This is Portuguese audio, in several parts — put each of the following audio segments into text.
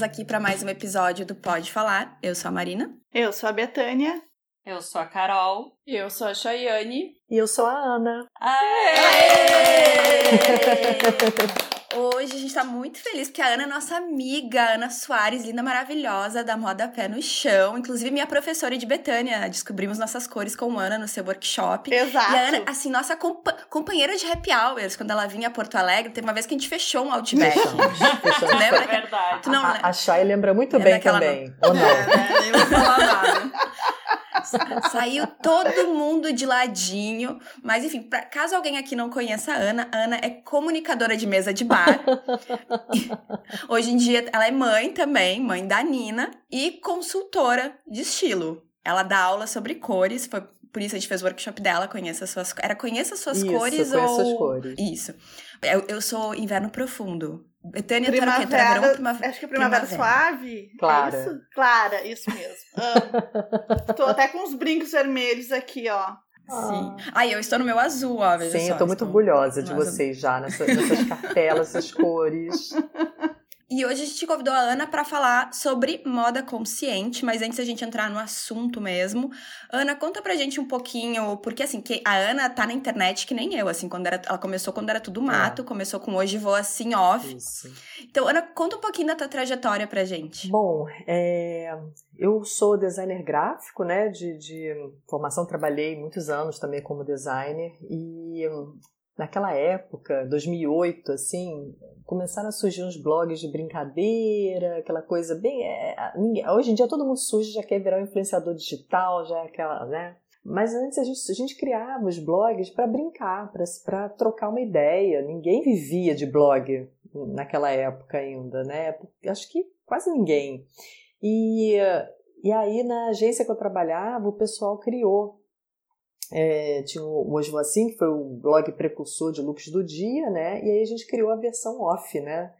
estamos aqui para mais um episódio do Pode Falar. Eu sou a Marina. Eu sou a Betânia. Eu sou a Carol. Eu sou a Chayane. E eu sou a Ana. Aê! Aê! Hoje a gente tá muito feliz porque a Ana é nossa amiga, Ana Soares, linda, maravilhosa, da moda pé no chão. Inclusive, minha professora de Betânia. Descobrimos nossas cores com Ana no seu workshop. Exato. E a Ana, assim, nossa compa companheira de happy hours, quando ela vinha a Porto Alegre, teve uma vez que a gente fechou um Outback. Fechamos, fechamos. lembra? É verdade. Tu não, A, a Chay lembra muito É bem também. Ou não? É, nem vou falar nada. Saiu todo mundo de ladinho. Mas, enfim, pra, caso alguém aqui não conheça a Ana, a Ana é comunicadora de mesa de bar. Hoje em dia, ela é mãe também, mãe da Nina, e consultora de estilo. Ela dá aula sobre cores, foi por isso a gente fez o workshop dela, conheça as suas Era conheça as suas Isso, cores conheça ou. as cores. Isso. Eu, eu sou inverno profundo. Betânia, quê? Tu Primavera, era verão, primavera. acho que é primavera, primavera. suave. Clara. É isso? Clara, isso mesmo. Amo. Tô até com os brincos vermelhos aqui, ó. Sim. Ai, eu estou no meu azul, ó. Sim, só, eu tô muito estou orgulhosa de vocês já, nessa- nessas cartelas, essas cores. E hoje a gente convidou a Ana para falar sobre moda consciente, mas antes a gente entrar no assunto mesmo, Ana, conta pra gente um pouquinho, porque assim, que a Ana tá na internet que nem eu, assim, quando era, ela começou quando era tudo mato, começou com hoje vou assim off. Isso. Então, Ana, conta um pouquinho da tua trajetória pra gente. Bom, é, eu sou designer gráfico, né? De, de formação, trabalhei muitos anos também como designer e naquela época, 2008, assim, começaram a surgir uns blogs de brincadeira, aquela coisa bem. é, ninguém- hoje em dia todo mundo surge, já quer virar um influenciador digital, já é aquela, né? Mas antes a gente, a gente criava os blogs para brincar, para trocar uma ideia. Ninguém vivia de blog naquela época ainda, né? Acho que quase ninguém. E, e aí, na agência que eu trabalhava, o pessoal criou. É, tinha o Hoje Assim, que foi o blog precursor de looks do dia, né? E aí a gente criou a versão off, né?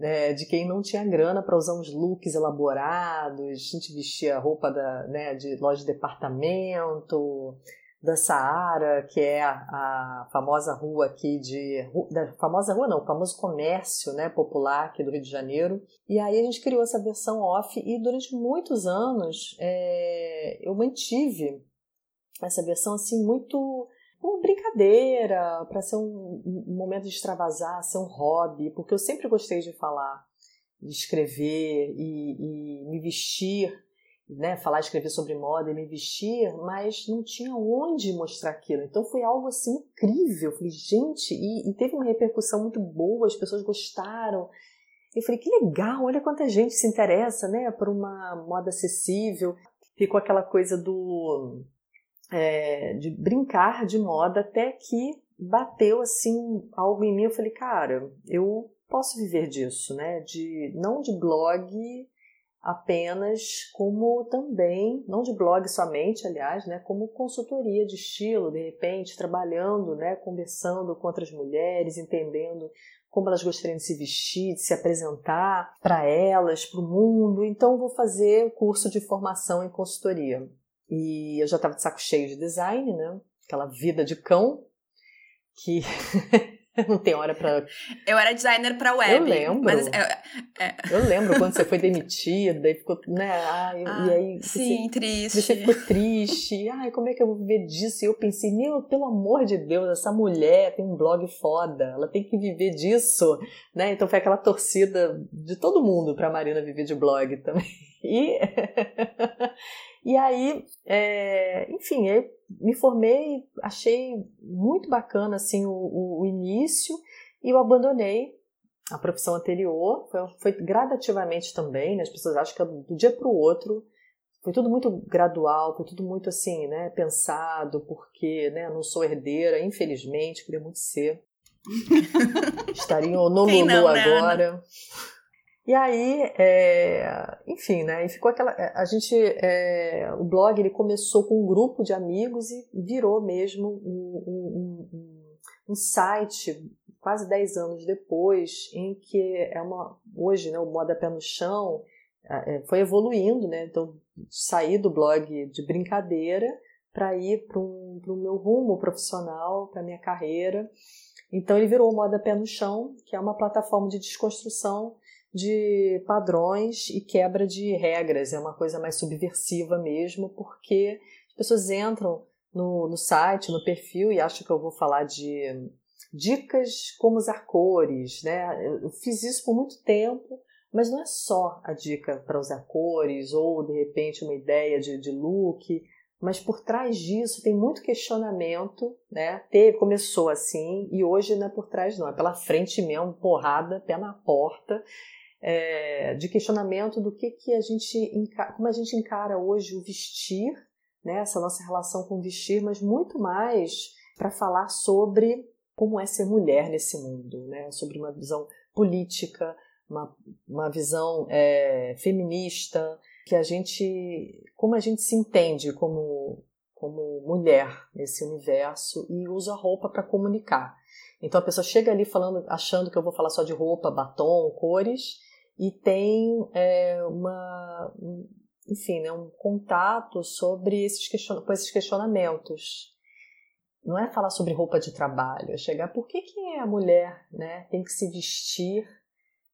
É, de quem não tinha grana para usar uns looks elaborados, a gente vestia roupa da, né, de loja de departamento, da Saara, que é a, a famosa rua aqui de. Da famosa rua não, o famoso comércio né, popular aqui do Rio de Janeiro. E aí a gente criou essa versão off e durante muitos anos é, eu mantive essa versão assim muito como brincadeira, para ser um, um momento de extravasar, ser um hobby, porque eu sempre gostei de falar, de escrever e, e me vestir né, falar, escrever sobre moda e me vestir, mas não tinha onde mostrar aquilo. Então foi algo assim incrível. Eu falei, gente, e, e teve uma repercussão muito boa, as pessoas gostaram. Eu falei, que legal, olha quanta gente se interessa, né, por uma moda acessível. Ficou aquela coisa do é, de brincar de moda até que bateu assim algo em mim. Eu falei, cara, eu posso viver disso, né? De não de blog apenas como também, não de blog somente, aliás, né, como consultoria de estilo, de repente, trabalhando, né, conversando com outras mulheres, entendendo como elas gostariam de se vestir, de se apresentar para elas, para o mundo. Então, vou fazer curso de formação em consultoria. E eu já estava de saco cheio de design, né? Aquela vida de cão que não tem hora para Eu era designer pra web. Eu lembro. Mas é, é, Eu lembro quando você foi demitida, e ficou, né? Ai, ah, e aí sim, você, triste. você ficou triste. Ai, como é que eu vou viver disso? E eu pensei, meu, pelo amor de Deus, essa mulher tem um blog foda, ela tem que viver disso, né? Então foi aquela torcida de todo mundo pra Marina viver de blog também. E, e aí, é, enfim, eu me formei, achei muito bacana assim o, o, o início e eu abandonei a profissão anterior, foi, foi gradativamente também, né? as pessoas acham que é do dia para o outro, foi tudo muito gradual, foi tudo muito assim, né, pensado, porque, né, não sou herdeira, infelizmente, queria muito ser. Estaria no Lulu né, agora. E aí, é, enfim, né, e ficou aquela, a gente, é, o blog ele começou com um grupo de amigos e virou mesmo um, um, um, um site quase 10 anos depois, em que é uma, hoje, né, o Moda Pé no Chão é, foi evoluindo, né, então saí do blog de brincadeira para ir para o meu rumo profissional, para minha carreira. Então ele virou o Moda Pé no Chão, que é uma plataforma de desconstrução de padrões e quebra de regras. É uma coisa mais subversiva mesmo, porque as pessoas entram no, no site, no perfil e acham que eu vou falar de dicas como usar cores, né? Eu fiz isso por muito tempo, mas não é só a dica para usar cores ou de repente uma ideia de, de look mas por trás disso tem muito questionamento, né? Teve, começou assim e hoje não é por trás não, é pela frente mesmo, porrada, pé na porta, é, de questionamento do que que a gente como a gente encara hoje o vestir, né? Essa nossa relação com o vestir, mas muito mais para falar sobre como é ser mulher nesse mundo, né? Sobre uma visão política, uma, uma visão é, feminista, que a gente, como a gente se entende como, como mulher nesse universo e usa roupa para comunicar. Então a pessoa chega ali falando, achando que eu vou falar só de roupa, batom, cores, e tem é, uma, enfim, né, um contato sobre esses, question com esses questionamentos. Não é falar sobre roupa de trabalho, é chegar por que, que a mulher né, tem que se vestir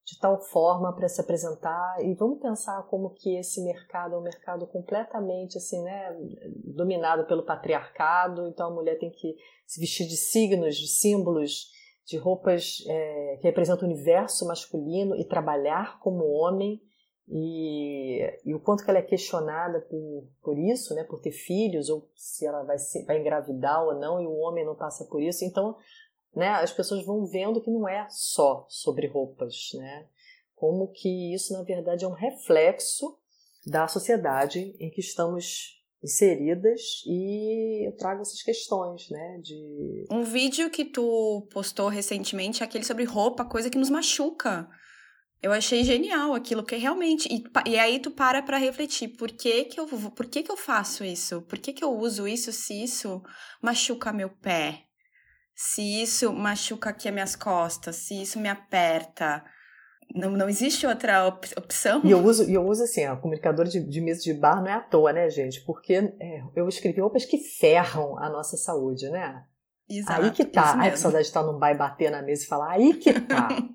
de tal forma para se apresentar. E vamos pensar como que esse mercado é um mercado completamente assim, né, dominado pelo patriarcado, então a mulher tem que se vestir de signos, de símbolos, de roupas é, que representam o universo masculino e trabalhar como homem. E, e, o quanto que ela é questionada por, por isso, né, por ter filhos ou se ela vai, ser, vai engravidar ou não e o homem não passa por isso, então né, as pessoas vão vendo que não é só sobre roupas, né? Como que isso, na verdade, é um reflexo da sociedade em que estamos inseridas e eu trago essas questões, né, de... Um vídeo que tu postou recentemente é aquele sobre roupa, coisa que nos machuca. Eu achei genial aquilo, porque realmente... E, e aí tu para pra refletir, por que que eu, por que que eu faço isso? Por que que eu uso isso se isso machuca meu pé? Se isso machuca aqui as minhas costas, se isso me aperta. Não, não existe outra op opção. E eu uso, eu uso assim, a comunicadora de, de mesa de bar não é à toa, né, gente? Porque é, eu escrevi roupas que ferram a nossa saúde, né? Exato, aí que tá. Ai, que saudade de estar num bar e bater na mesa e falar, aí que tá.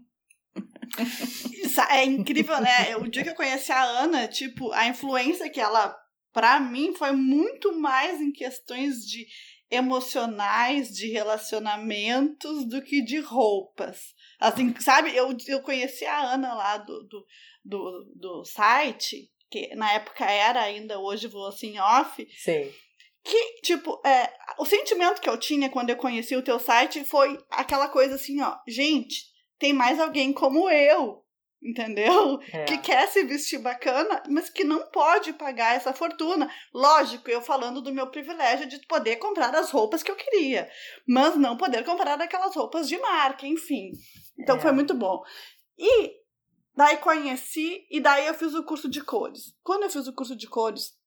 Isso é incrível, né? O dia que eu conheci a Ana, tipo, a influência que ela, para mim, foi muito mais em questões de emocionais de relacionamentos do que de roupas. Assim, sabe, eu, eu conheci a Ana lá do, do, do, do site, que na época era ainda, hoje vou assim off. Sim. Que, tipo, é, o sentimento que eu tinha quando eu conheci o teu site foi aquela coisa assim, ó, gente, tem mais alguém como eu entendeu? É. Que quer se vestir bacana, mas que não pode pagar essa fortuna. Lógico, eu falando do meu privilégio de poder comprar as roupas que eu queria, mas não poder comprar aquelas roupas de marca, enfim. Então é. foi muito bom. E daí conheci e daí eu fiz o curso de cores. Quando eu fiz o curso de cores,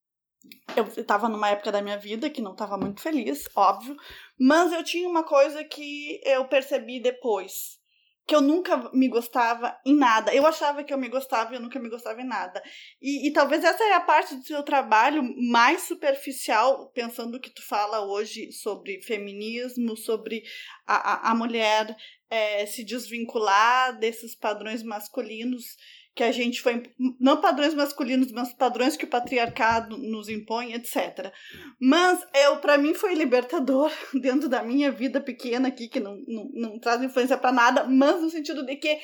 eu estava numa época da minha vida que não estava muito feliz, óbvio, mas eu tinha uma coisa que eu percebi depois que eu nunca me gostava em nada. Eu achava que eu me gostava e eu nunca me gostava em nada. E, e talvez essa é a parte do seu trabalho mais superficial, pensando que tu fala hoje sobre feminismo, sobre a, a, a mulher é, se desvincular desses padrões masculinos que a gente foi não padrões masculinos, mas padrões que o patriarcado nos impõe, etc. Mas eu para mim foi libertador dentro da minha vida pequena aqui que não, não, não traz influência para nada, mas no sentido de que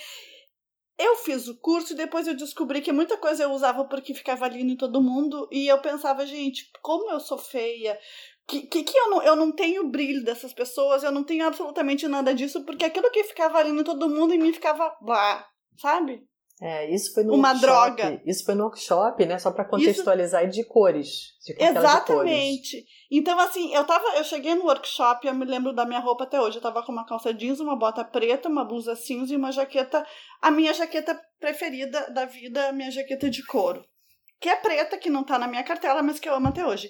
eu fiz o curso e depois eu descobri que muita coisa eu usava porque ficava ali em todo mundo e eu pensava, gente, como eu sou feia, que, que, que, eu, não, eu não tenho brilho dessas pessoas, eu não tenho absolutamente nada disso, porque aquilo que ficava ali em todo mundo em mim ficava lá, sabe? É, isso foi no uma workshop, droga. Isso foi no workshop, né? Só para contextualizar isso... de cores. De Exatamente. De cores. Então, assim, eu tava. Eu cheguei no workshop, eu me lembro da minha roupa até hoje. Eu tava com uma calça jeans, uma bota preta, uma blusa cinza e uma jaqueta. A minha jaqueta preferida da vida, a minha jaqueta de couro. Que é preta, que não tá na minha cartela, mas que eu amo até hoje.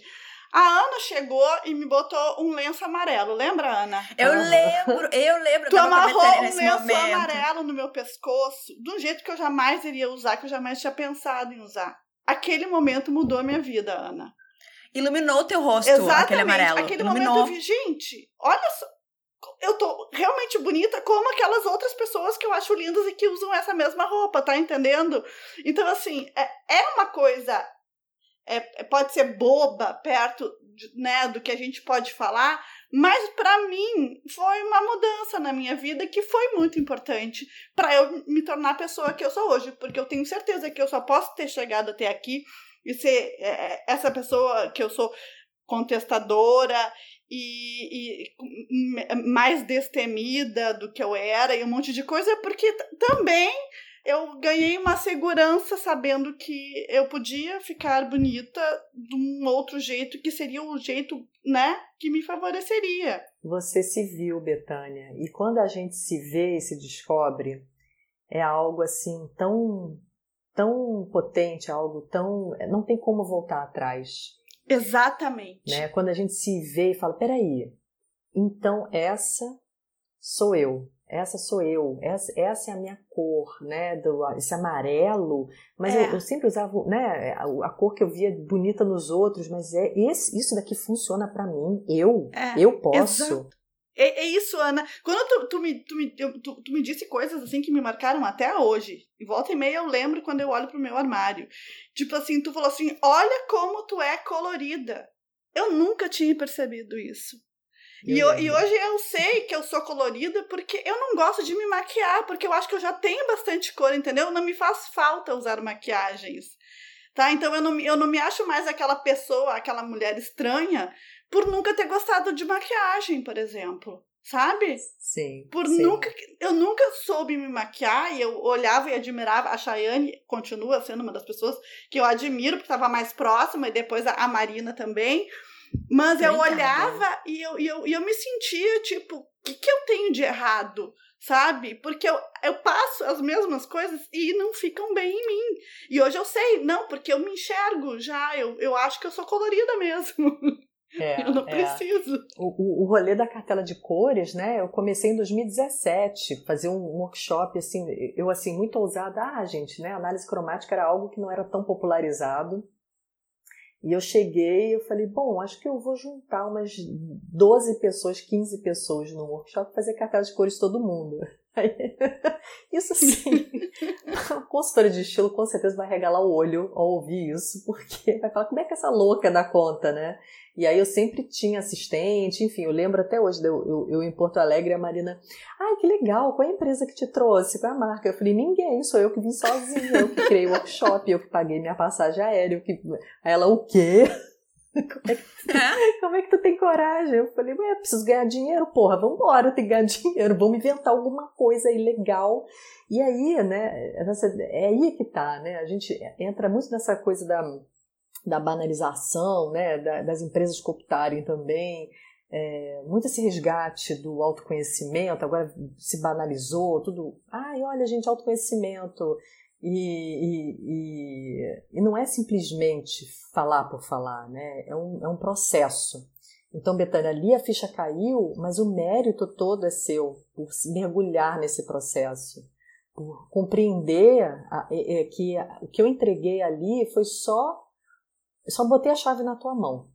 A Ana chegou e me botou um lenço amarelo. Lembra, Ana? Eu uhum. lembro, eu lembro. Tu amarrou um lenço momento. amarelo no meu pescoço, de um jeito que eu jamais iria usar, que eu jamais tinha pensado em usar. Aquele momento mudou a minha vida, Ana. Iluminou o teu rosto, Exatamente. aquele amarelo. Aquele Iluminou. momento eu vi, gente, olha só. eu tô realmente bonita como aquelas outras pessoas que eu acho lindas e que usam essa mesma roupa, tá entendendo? Então, assim, é, é uma coisa. É, é pode ser boba perto né, do que a gente pode falar, mas para mim foi uma mudança na minha vida que foi muito importante para eu me tornar a pessoa que eu sou hoje, porque eu tenho certeza que eu só posso ter chegado até aqui e ser é, é essa pessoa que eu sou contestadora e, e, mais destemida do que eu era e um monte de coisa, porque também eu ganhei uma segurança sabendo que eu podia ficar bonita de um outro jeito que seria o jeito, né, que me favoreceria. Você se viu, Betânia, e quando a gente se vê e se descobre, é algo assim tão tão potente, algo tão não tem como voltar atrás. Exatamente. Né? Quando a gente se vê e fala, peraí, então essa sou eu, essa sou eu, essa, essa é a minha cor, né? Do, esse amarelo, mas é. eu, eu, sempre usava, né? A, a, cor que eu via bonita nos outros, mas é esse, isso daqui funciona para mim, eu, é. eu posso. Exato. É, é, isso, Ana. Quando tu, tu, me, tu, me, tu, tu, me disse coisas assim que me marcaram até hoje, e volta e meia eu lembro quando eu olho pro meu armário. Tipo assim, tu falou assim: olha como tu é colorida. Eu nunca tinha percebido isso. E, eu, e, hoje eu sei que eu sou colorida porque eu não gosto de me maquiar, porque eu acho que eu já tenho bastante cor, entendeu? Não me faz falta usar maquiagens. Tá? Então eu não, eu não me acho mais aquela pessoa, aquela mulher estranha por nunca ter gostado de maquiagem, por exemplo. Sabe? Sim. Por sim. nunca. Eu nunca soube me maquiar e eu olhava e admirava. A Chayane continua sendo uma das pessoas que eu admiro, porque estava mais próxima, e depois a, Marina também. Mas eu olhava e eu, e, eu, e eu me sentia tipo, o que, que eu tenho de errado? Sabe? Porque eu, eu passo as mesmas coisas e não ficam bem em mim. E hoje eu sei, não, porque eu me enxergo já, eu, eu acho que eu sou colorida mesmo. É, eu não é. preciso. O, o, o rolê da cartela de cores, né? Eu comecei em 2017, fazer um workshop assim, eu assim, muito ousada. Ah, gente, né? Análise cromática era algo que não era tão popularizado. E eu cheguei eu falei, bom, acho que eu vou juntar umas 12 pessoas, 15 pessoas no workshop fazer cartela de cores todo mundo. Isso sim, a consultora de estilo com certeza vai regalar o olho ao ouvir isso, porque vai falar como é que essa louca dá conta, né? E aí eu sempre tinha assistente, enfim, eu lembro até hoje, eu, eu, eu em Porto Alegre, a Marina, ai que legal, qual é a empresa que te trouxe, qual é a marca? Eu falei, ninguém, sou eu que vim sozinha, eu que criei o workshop, eu que paguei minha passagem aérea, eu que... Aí ela, o quê? Como é, que, é? como é que tu tem coragem? Eu falei, ué, preciso ganhar dinheiro, porra, vambora, tem que ganhar dinheiro, vamos inventar alguma coisa aí legal. E aí, né, é aí que tá, né? A gente entra muito nessa coisa da, da banalização, né, das empresas cooptarem também. É, muito esse resgate do autoconhecimento, agora se banalizou, tudo. Ai, olha, gente, autoconhecimento. E, e, e, não é simplesmente falar por falar, né? É um, é um processo. Então, Betânia, ali a ficha caiu, mas o mérito todo é seu, por mergulhar nesse processo, por compreender a, é, é, que a, o que eu entreguei ali foi só. Só botei a chave na tua mão.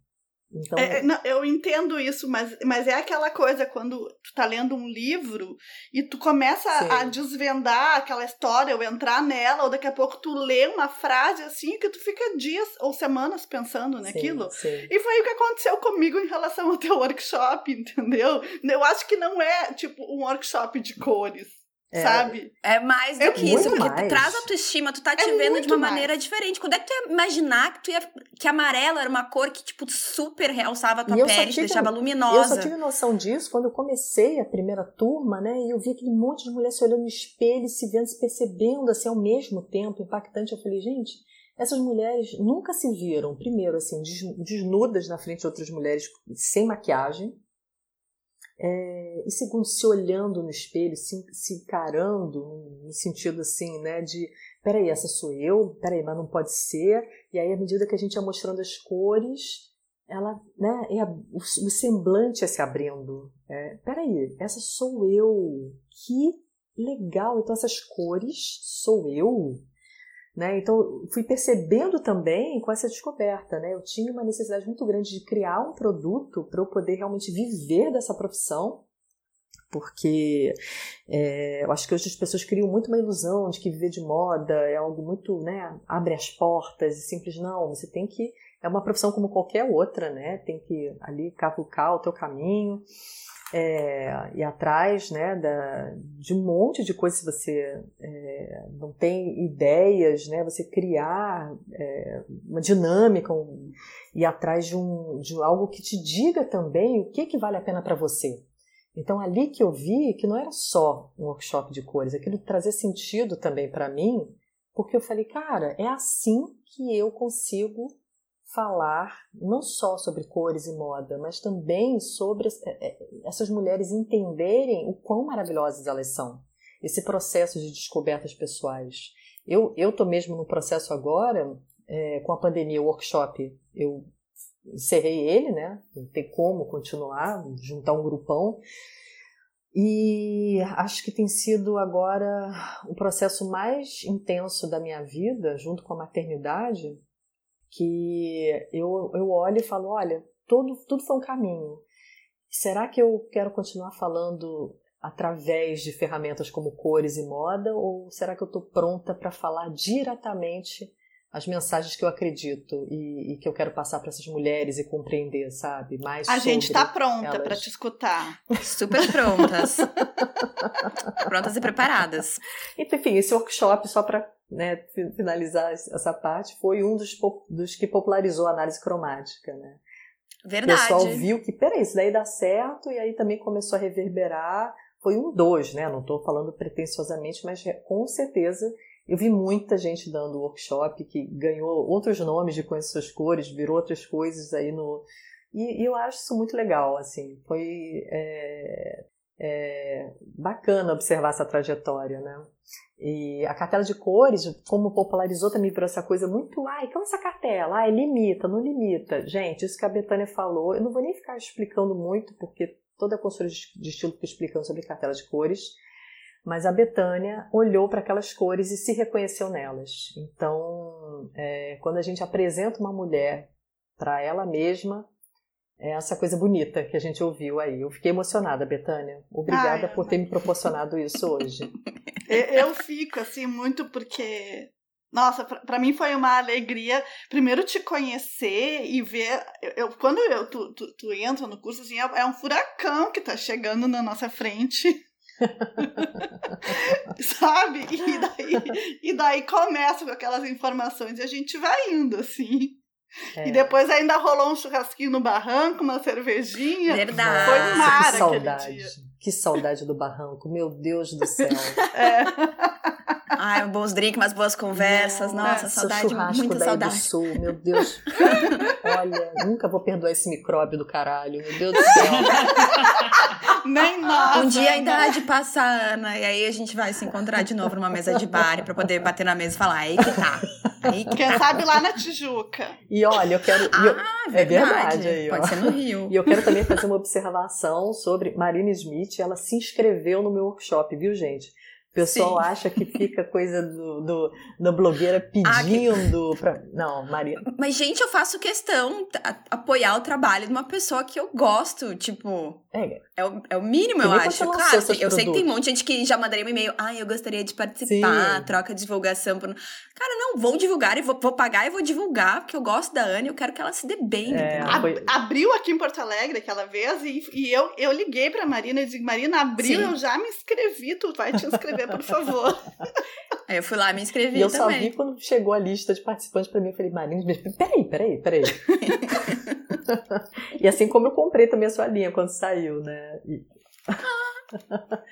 Então... É, não, eu entendo isso, mas, mas é aquela coisa quando tu tá lendo um livro e tu começa a desvendar aquela história, ou entrar nela, ou daqui a pouco tu lê uma frase assim que tu fica dias ou semanas pensando naquilo. Sim, sim. E foi o que aconteceu comigo em relação ao teu workshop, entendeu? Eu acho que não é tipo um workshop de cores. É. Sabe? É mais do é que isso, porque mais. traz autoestima, tu tá te é vendo de uma mais. maneira diferente. Quando é que tu ia imaginar que, tu ia, que amarelo era uma cor que, tipo, super realçava a tua pele, te deixava luminosa? Eu só tive noção disso quando eu comecei a primeira turma, né? E eu vi aquele monte de mulher se olhando no espelho, se vendo, se percebendo, assim, ao mesmo tempo, impactante. Eu falei, gente, essas mulheres nunca se viram, primeiro, assim, desnudas na frente de outras mulheres sem maquiagem é, e segundo, se olhando no espelho, se, se encarando no sentido assim, né, de peraí, essa sou eu, peraí, mas não pode ser. E aí, à medida que a gente ia mostrando as cores, ela, né, é o, o, semblante ia se abrindo. É, peraí, essa sou eu. Que legal! Então, essas cores sou eu. Né? Então, fui percebendo também com essa descoberta. Né? Eu tinha uma necessidade muito grande de criar um produto para eu poder realmente viver dessa profissão. porque é, eu acho que hoje as pessoas criam muito uma ilusão de que viver de moda é algo muito, né, abre as portas e simples, não, você tem que, é uma profissão como qualquer outra, né, tem que ali cavucar o teu caminho, é, ir atrás né, da, de um monte de coisas se você é, não tem ideias, né, você criar é, uma dinâmica, um, atrás de, um, de algo que te diga também o que, que vale a pena para você. Então, ali que eu vi que não era só um workshop de cores, aquilo trazia sentido também para mim, porque eu falei, cara, é assim que eu consigo falar não só sobre cores e moda, mas também sobre é, é, essas mulheres entenderem o quão maravilhosas elas são. Esse processo de descobertas pessoais. Eu estou mesmo no processo agora, é, com a pandemia, o workshop, eu encerrei ele, né? Não tem como continuar, juntar um grupão. E acho que tem sido agora o processo mais intenso da minha vida, junto com a maternidade, que eu, eu olho e falo, olha, tudo, tudo foi um caminho. Será que eu quero continuar falando através de ferramentas como cores e moda, ou será que eu estou pronta para falar diretamente as mensagens que eu acredito e, e que eu quero passar para essas mulheres e compreender, sabe? Mais A gente está pronta para te escutar. Super prontas. prontas e preparadas. Enfim, esse workshop, só para né, finalizar essa parte, foi um dos, dos que popularizou a análise cromática, né? Verdade. O pessoal viu que, peraí, isso daí dá certo, e aí também começou a reverberar. Foi um dos, né? Não estou falando pretensiosamente, mas com certeza eu vi muita gente dando workshop que ganhou outros nomes de Conheça Suas Cores, virou outras coisas aí no. E, e eu acho isso muito legal, assim. Foi é, é, bacana observar essa trajetória, né? E a cartela de cores, como popularizou também por essa coisa muito, ai, como essa cartela? Ai, limita, não limita. Gente, isso que a Betânia falou, eu não vou nem ficar explicando muito, porque toda a consultora de estilo fica explicando sobre cartela de cores mas a Betânia olhou para aquelas cores e se reconheceu nelas. Então, é, quando a gente apresenta uma mulher para ela mesma, é essa coisa bonita que a gente ouviu aí. Eu fiquei emocionada, Betânia. Obrigada Ai, por ter me proporcionado isso hoje. Eu fico assim muito porque nossa, para mim foi uma alegria primeiro te conhecer e ver. Eu, quando eu, tu, tu, tu entra no curso, assim, é, é um furacão que está chegando na nossa frente. Sabe? E daí, e daí começa com aquelas informações e a gente vai indo, assim. É. E depois ainda rolou um churrasquinho no barranco, uma cervejinha. Verdade. Foi mara que saudade. Que saudade do barranco, meu Deus do céu. É. Ai, bons drinks, umas boas conversas. Nossa, saudade, muita da saudade. Do Sul, meu Deus. Olha, nunca vou perdoar esse micróbio do caralho, meu Deus do céu. Nem nós. Um dia ainda há de passar, Ana, e aí a gente vai se encontrar de novo numa mesa de bar para poder bater na mesa e falar, aí que tá. Aí que Quem tá. sabe lá na Tijuca. E olha, eu quero. Ah, eu, verdade. É verdade aí, Pode ó. ser no Rio. E eu quero também fazer uma observação sobre Marina Smith. Ela se inscreveu no meu workshop, viu, gente? O pessoal Sim. acha que fica coisa do, do da blogueira pedindo Ah, pra. Não, Maria. Mas, gente, eu faço questão apoiar o trabalho de uma pessoa que eu gosto, tipo. É, É o, é o mínimo, eu quando acho. Claro, eu sei que tem um produtos. monte de gente que já mandaria um e-mail. Ah, eu gostaria de participar, Sim. troca de divulgação. por- Cara, não, vou divulgar e vou, vou pagar e vou divulgar, porque eu gosto da Ana e eu quero que ela se dê bem. É, foi- Abriu aqui em Porto Alegre aquela vez e, e eu, eu liguei pra Marina e disse: Marina, abriu, Sim. eu já me inscrevi, tu vai te inscrever, por favor. Aí eu fui lá e me inscrevi E eu só também. vi quando chegou a lista de participantes pra mim. Eu falei, Marina, mas peraí, peraí, peraí. e assim como eu comprei também a sua linha quando saiu, né? E-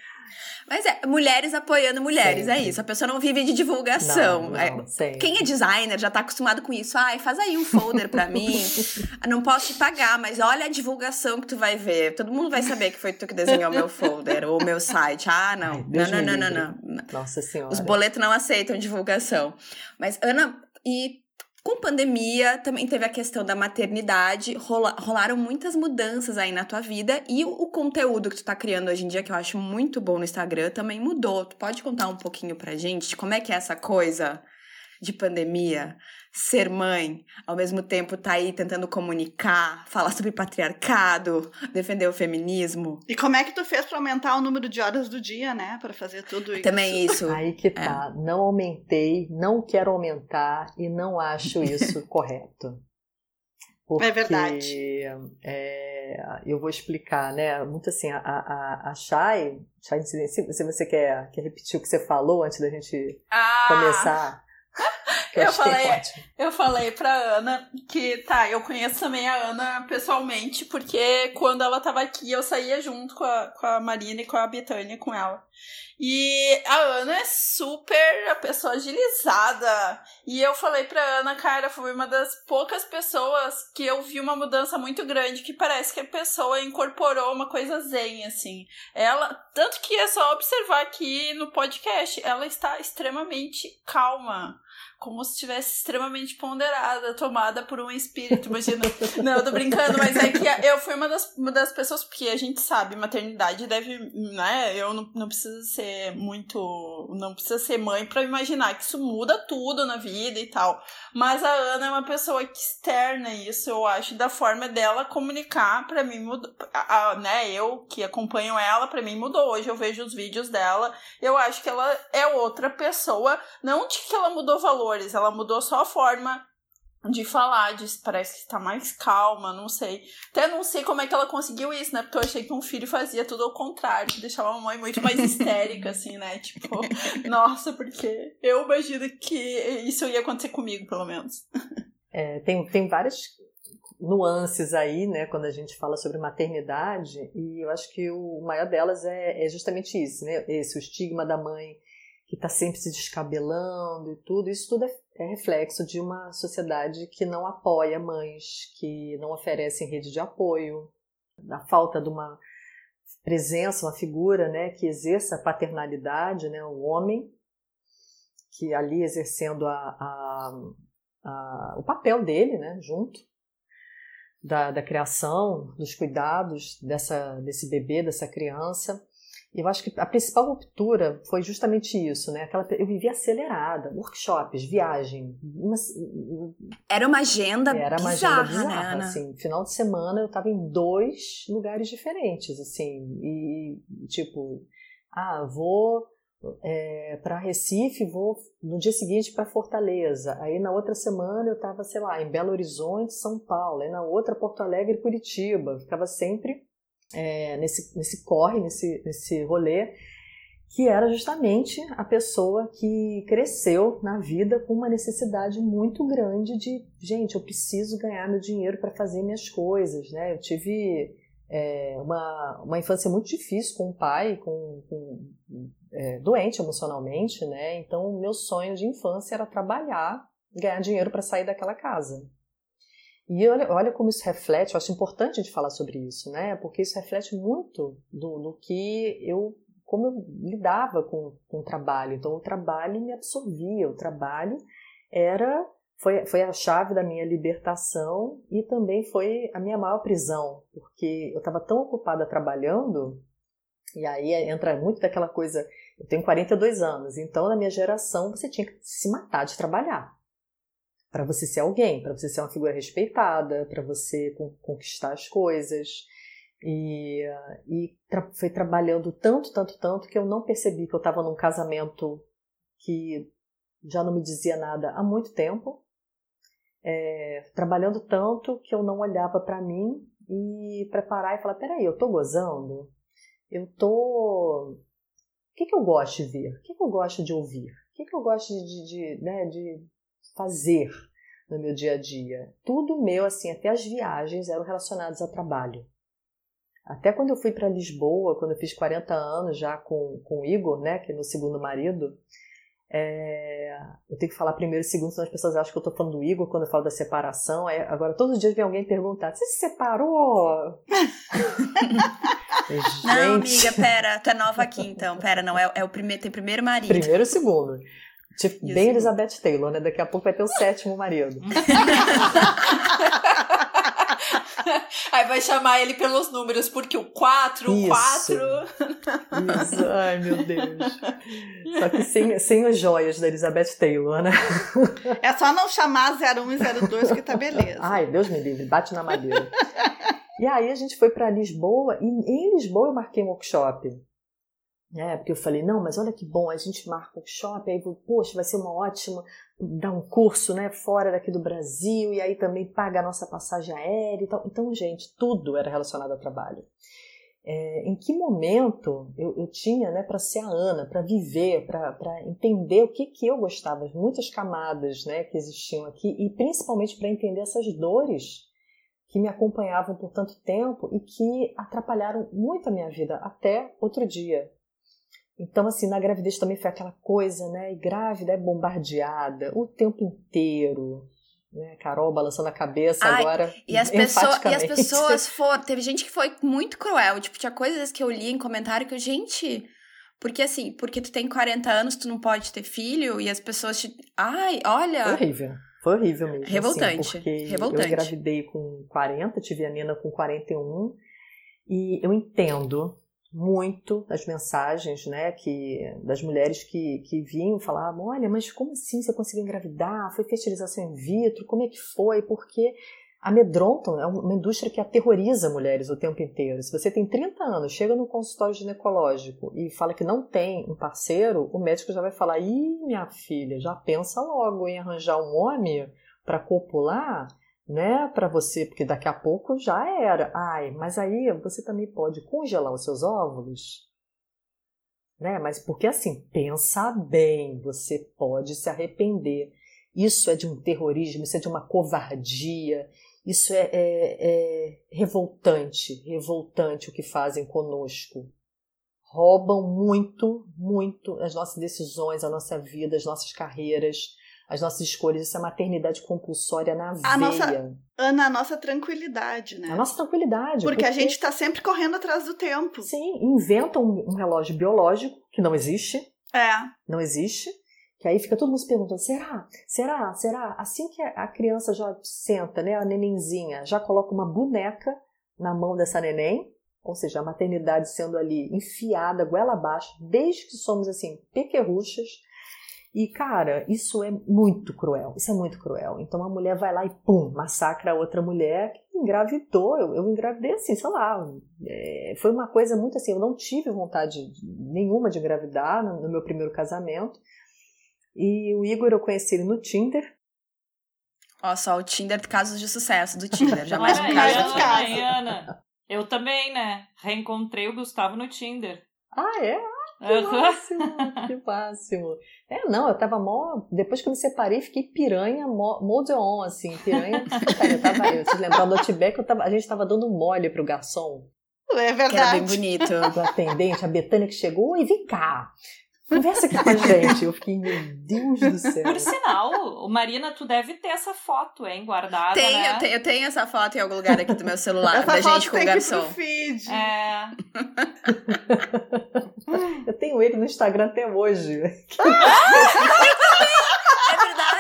Mas é, mulheres apoiando mulheres, é Sempre. isso. A pessoa não vive de divulgação. Não, É, não. Quem é designer já tá acostumado com isso. Ai, faz aí um folder pra mim. Não posso te pagar, mas olha a divulgação que tu vai ver. Todo mundo vai saber que foi tu que desenhou meu folder ou meu site. Ah, não. Ai, não, não, não, não, não. Nossa Senhora. Os boletos não aceitam divulgação. Mas, Ana, e com pandemia também teve a questão da maternidade, rola- rolaram muitas mudanças aí na tua vida e o, o conteúdo que tu tá criando hoje em dia, que eu acho muito bom no Instagram, também mudou. Tu pode contar um pouquinho pra gente como é que é essa coisa de pandemia, ser mãe, ao mesmo tempo tá aí tentando comunicar, falar sobre patriarcado, defender o feminismo. E como é que tu fez para aumentar o número de horas do dia, né, para fazer tudo isso? Também isso. Aí que tá, é. não aumentei, não quero aumentar e não acho isso correto. Porque, é verdade. É, eu vou explicar, né? Muito assim, a, a, a Shai, Shai se, se você quer, quer repetir o que você falou antes da gente ah. começar. eu é falei, eu falei pra Ana que, tá, eu conheço também a Ana pessoalmente, porque quando ela tava aqui, eu saía junto com a, com a Marina e com a Betânia, com ela. E a Ana é super a pessoa agilizada. E eu falei pra Ana, cara, foi uma das poucas pessoas que eu vi uma mudança muito grande, que parece que a pessoa incorporou uma coisa zen, assim. Ela, tanto que é só observar aqui no podcast, ela está extremamente calma como se estivesse extremamente ponderada, tomada por um espírito, imagina. não, eu tô brincando, mas é que eu fui uma das, uma das pessoas, porque a gente sabe, maternidade deve, né, eu não, não preciso ser muito, não precisa ser mãe para imaginar que isso muda tudo na vida e tal. Mas a Ana é uma pessoa que externa isso, eu acho, da forma dela comunicar, para mim mudou, a, a, né, eu que acompanho ela, para mim mudou. Hoje eu vejo os vídeos dela, eu acho que ela é outra pessoa, não de que ela mudou valor, valores, ela mudou só a forma de falar, de, parece que tá mais calma, não sei. Até não sei como é que ela conseguiu isso, né? Porque eu achei que um filho fazia tudo ao contrário, que deixava a mãe muito mais histérica, assim, né? Tipo, nossa, porque eu imagino que isso ia acontecer comigo, pelo menos. É, tem, tem várias nuances aí, né, quando a gente fala sobre maternidade, e eu acho que o maior delas é, é justamente isso, né? Esse, o estigma da mãe que está sempre se descabelando e tudo, isso tudo é, é, reflexo de uma sociedade que não apoia mães, que não oferecem rede de apoio, da falta de uma presença, uma figura né, que exerça a paternalidade, né, o homem, que ali exercendo a, a, a, o papel dele né, junto da, da criação, dos cuidados dessa, desse bebê, dessa criança. Eu acho que a principal ruptura foi justamente isso, né? Aquela, eu vivia acelerada, workshops, viagem. Uma, era uma agenda era uma bizarra, agenda bizarra, né, assim. Final de semana eu estava em dois lugares diferentes, assim. E, tipo, ah, vou é, para Recife, vou no dia seguinte para Fortaleza. Aí na outra semana eu estava, sei lá, em Belo Horizonte, São Paulo. Aí na outra, Porto Alegre, Curitiba. Ficava sempre é, nesse, nesse corre, nesse, nesse rolê, que era justamente a pessoa que cresceu na vida com uma necessidade muito grande de, gente, eu preciso ganhar meu dinheiro para fazer minhas coisas, né? Eu tive é, uma, uma infância muito difícil com o pai, com, com é, doente emocionalmente, né? Então, meu sonho de infância era trabalhar, ganhar dinheiro para sair daquela casa. E olha, olha como isso reflete, eu acho importante a gente falar sobre isso, né? Porque isso reflete muito do que eu, como eu lidava com, com o trabalho. Então, o trabalho me absorvia, o trabalho era foi, foi a chave da minha libertação e também foi a minha maior prisão, porque eu estava tão ocupada trabalhando, e aí entra muito daquela coisa. Eu tenho 42 anos, então na minha geração você tinha que se matar de trabalhar para você ser alguém, para você ser uma figura respeitada, para você conquistar as coisas. E, e tra foi trabalhando tanto, tanto, tanto que eu não percebi que eu estava num casamento que já não me dizia nada há muito tempo. É, trabalhando tanto que eu não olhava para mim e preparar e falar: peraí, eu tô gozando? Eu tô. O que, que eu gosto de ver? O que, que eu gosto de ouvir? O que, que eu gosto de, de, né, de fazer no meu dia a dia. Tudo meu, assim, até as viagens eram relacionadas ao trabalho. Até quando eu fui para Lisboa, quando eu fiz 40 anos já com, com o Igor, né, que é meu segundo marido, é... eu tenho que falar primeiro e segundo, senão as pessoas acham que eu estou falando do Igor quando eu falo da separação. É... Agora, todos os dias vem alguém perguntar: você se separou? Gente. Não, amiga, pera, tu é nova aqui então. Pera, não, é, é o primeiro, tem primeiro marido. Primeiro e segundo. Tipo, bem Elizabeth Taylor, né? Daqui a pouco vai ter o sétimo marido. Aí vai chamar ele pelos números, porque o 4, o 4. Isso, ai meu Deus. Só que sem, sem as joias da Elizabeth Taylor, né? É só não chamar 01 e 02 que tá beleza. Ai, Deus me livre, bate na madeira. E aí a gente foi para Lisboa, e em Lisboa eu marquei um workshop. É, porque eu falei, não, mas olha que bom, a gente marca um workshop, aí, poxa, vai ser uma ótima, dar um curso, né, fora daqui do Brasil, e aí também paga a nossa passagem aérea e tal. Então, gente, tudo era relacionado ao trabalho. É, em que momento eu, eu tinha né, para ser a Ana, para viver, para entender o que, que eu gostava, muitas camadas né, que existiam aqui, e principalmente para entender essas dores que me acompanhavam por tanto tempo e que atrapalharam muito a minha vida até outro dia. Então, assim, na gravidez também foi aquela coisa, né? E grávida é bombardeada o tempo inteiro. Né? Carol balançando a cabeça Ai, agora. E as, pessoas, e as pessoas foram. Teve gente que foi muito cruel. Tipo, tinha coisas que eu li em comentário que eu, gente. Porque assim, porque tu tem 40 anos, tu não pode ter filho, e as pessoas te. Ai, olha. Foi horrível. Foi horrível mesmo. Assim, Revoltante. Assim, porque revoltante. eu engravidei com 40, tive a Nina com 41. E eu entendo muito as mensagens né, que, das mulheres que, que vinham falavam: olha, mas como assim você conseguiu engravidar? Foi fertilização in vitro? Como é que foi? Porque amedrontam, é uma indústria que aterroriza mulheres o tempo inteiro. Se você tem 30 anos, chega no consultório ginecológico e fala que não tem um parceiro, o médico já vai falar: ih, minha filha, já pensa logo em arranjar um homem para copular, né, para você, porque daqui a pouco já era. Ai, mas aí você também pode congelar os seus óvulos. Né? Mas porque assim, pensa bem, você pode se arrepender. Isso é de um terrorismo, isso é de uma covardia, isso é, é, é revoltante, revoltante o que fazem conosco. Roubam muito, muito as nossas decisões, a nossa vida, as nossas carreiras, as nossas escolhas. É maternidade compulsória na a veia. Nossa, Ana, a nossa tranquilidade, né? A nossa tranquilidade. Porque, porque... a gente está sempre correndo atrás do tempo. Sim, inventam um relógio biológico que não existe. É. Não existe. Que aí fica todo mundo se perguntando: será? Será? Será? Assim que a criança já senta, né, a nenenzinha, já coloca uma boneca na mão dessa neném, ou seja, a maternidade sendo ali enfiada, goela abaixo, desde que somos assim, pequerruchas. E, cara, isso é muito cruel. Isso é muito cruel. Então a mulher vai lá e, pum, massacra a outra mulher que engravidou. Eu, eu engravidei assim, sei lá. É, foi uma coisa muito assim. Eu não tive vontade nenhuma de engravidar no, no meu primeiro casamento. E o Igor eu conheci ele no Tinder. Ó, só o Tinder casos de sucesso do Tinder. Jamais um caso de sucesso. Ana, eu também, né? Reencontrei o Gustavo no Tinder. Ah, é? Que máximo, que máximo. É, não, eu tava mó. Depois que eu me separei, fiquei piranha, modeon, assim, piranha. eu tava, eu te lembrar do Outback, eu tava, a gente tava dando mole pro garçom. É verdade. Que era bem bonito. Do atendente, a Betânia que chegou, oi, vem cá. Conversa aqui com a gente. Eu fiquei, meu Deus do céu. Por sinal, Marina, tu deve ter essa foto, hein, guardada, tenho, né? Eu tenho, eu tenho essa foto em algum lugar aqui do meu celular, essa da gente com o garçom. feed. É. eu tenho ele no Instagram até hoje. É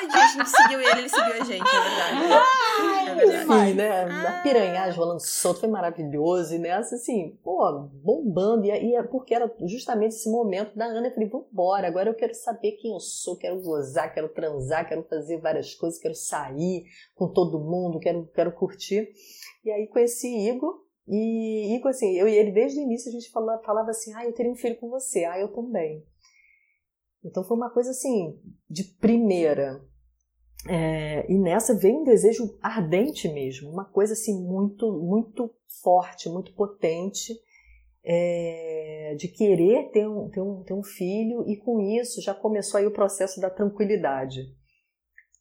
verdade, a gente seguiu ele, ele seguiu a gente, é verdade. é verdade. Enfim, né? A piranhagem rolando solto foi maravilhoso. E nessa, assim, pô, bombando. E, e é porque era justamente esse momento da Ana. Eu falei, vambora, agora eu quero saber quem eu sou, quero gozar, quero transar, quero fazer várias coisas, quero sair com todo mundo, quero, quero curtir. E aí conheci Igor. E Igor, assim, eu e ele desde o início a gente falava, falava assim: ah, eu teria um filho com você, ah, eu também. Então foi uma coisa assim, de primeira. É, e nessa veio um desejo ardente mesmo, uma coisa assim muito, muito forte, muito potente, é, de querer ter um, ter, um, ter um filho, e com isso já começou aí o processo da tranquilidade.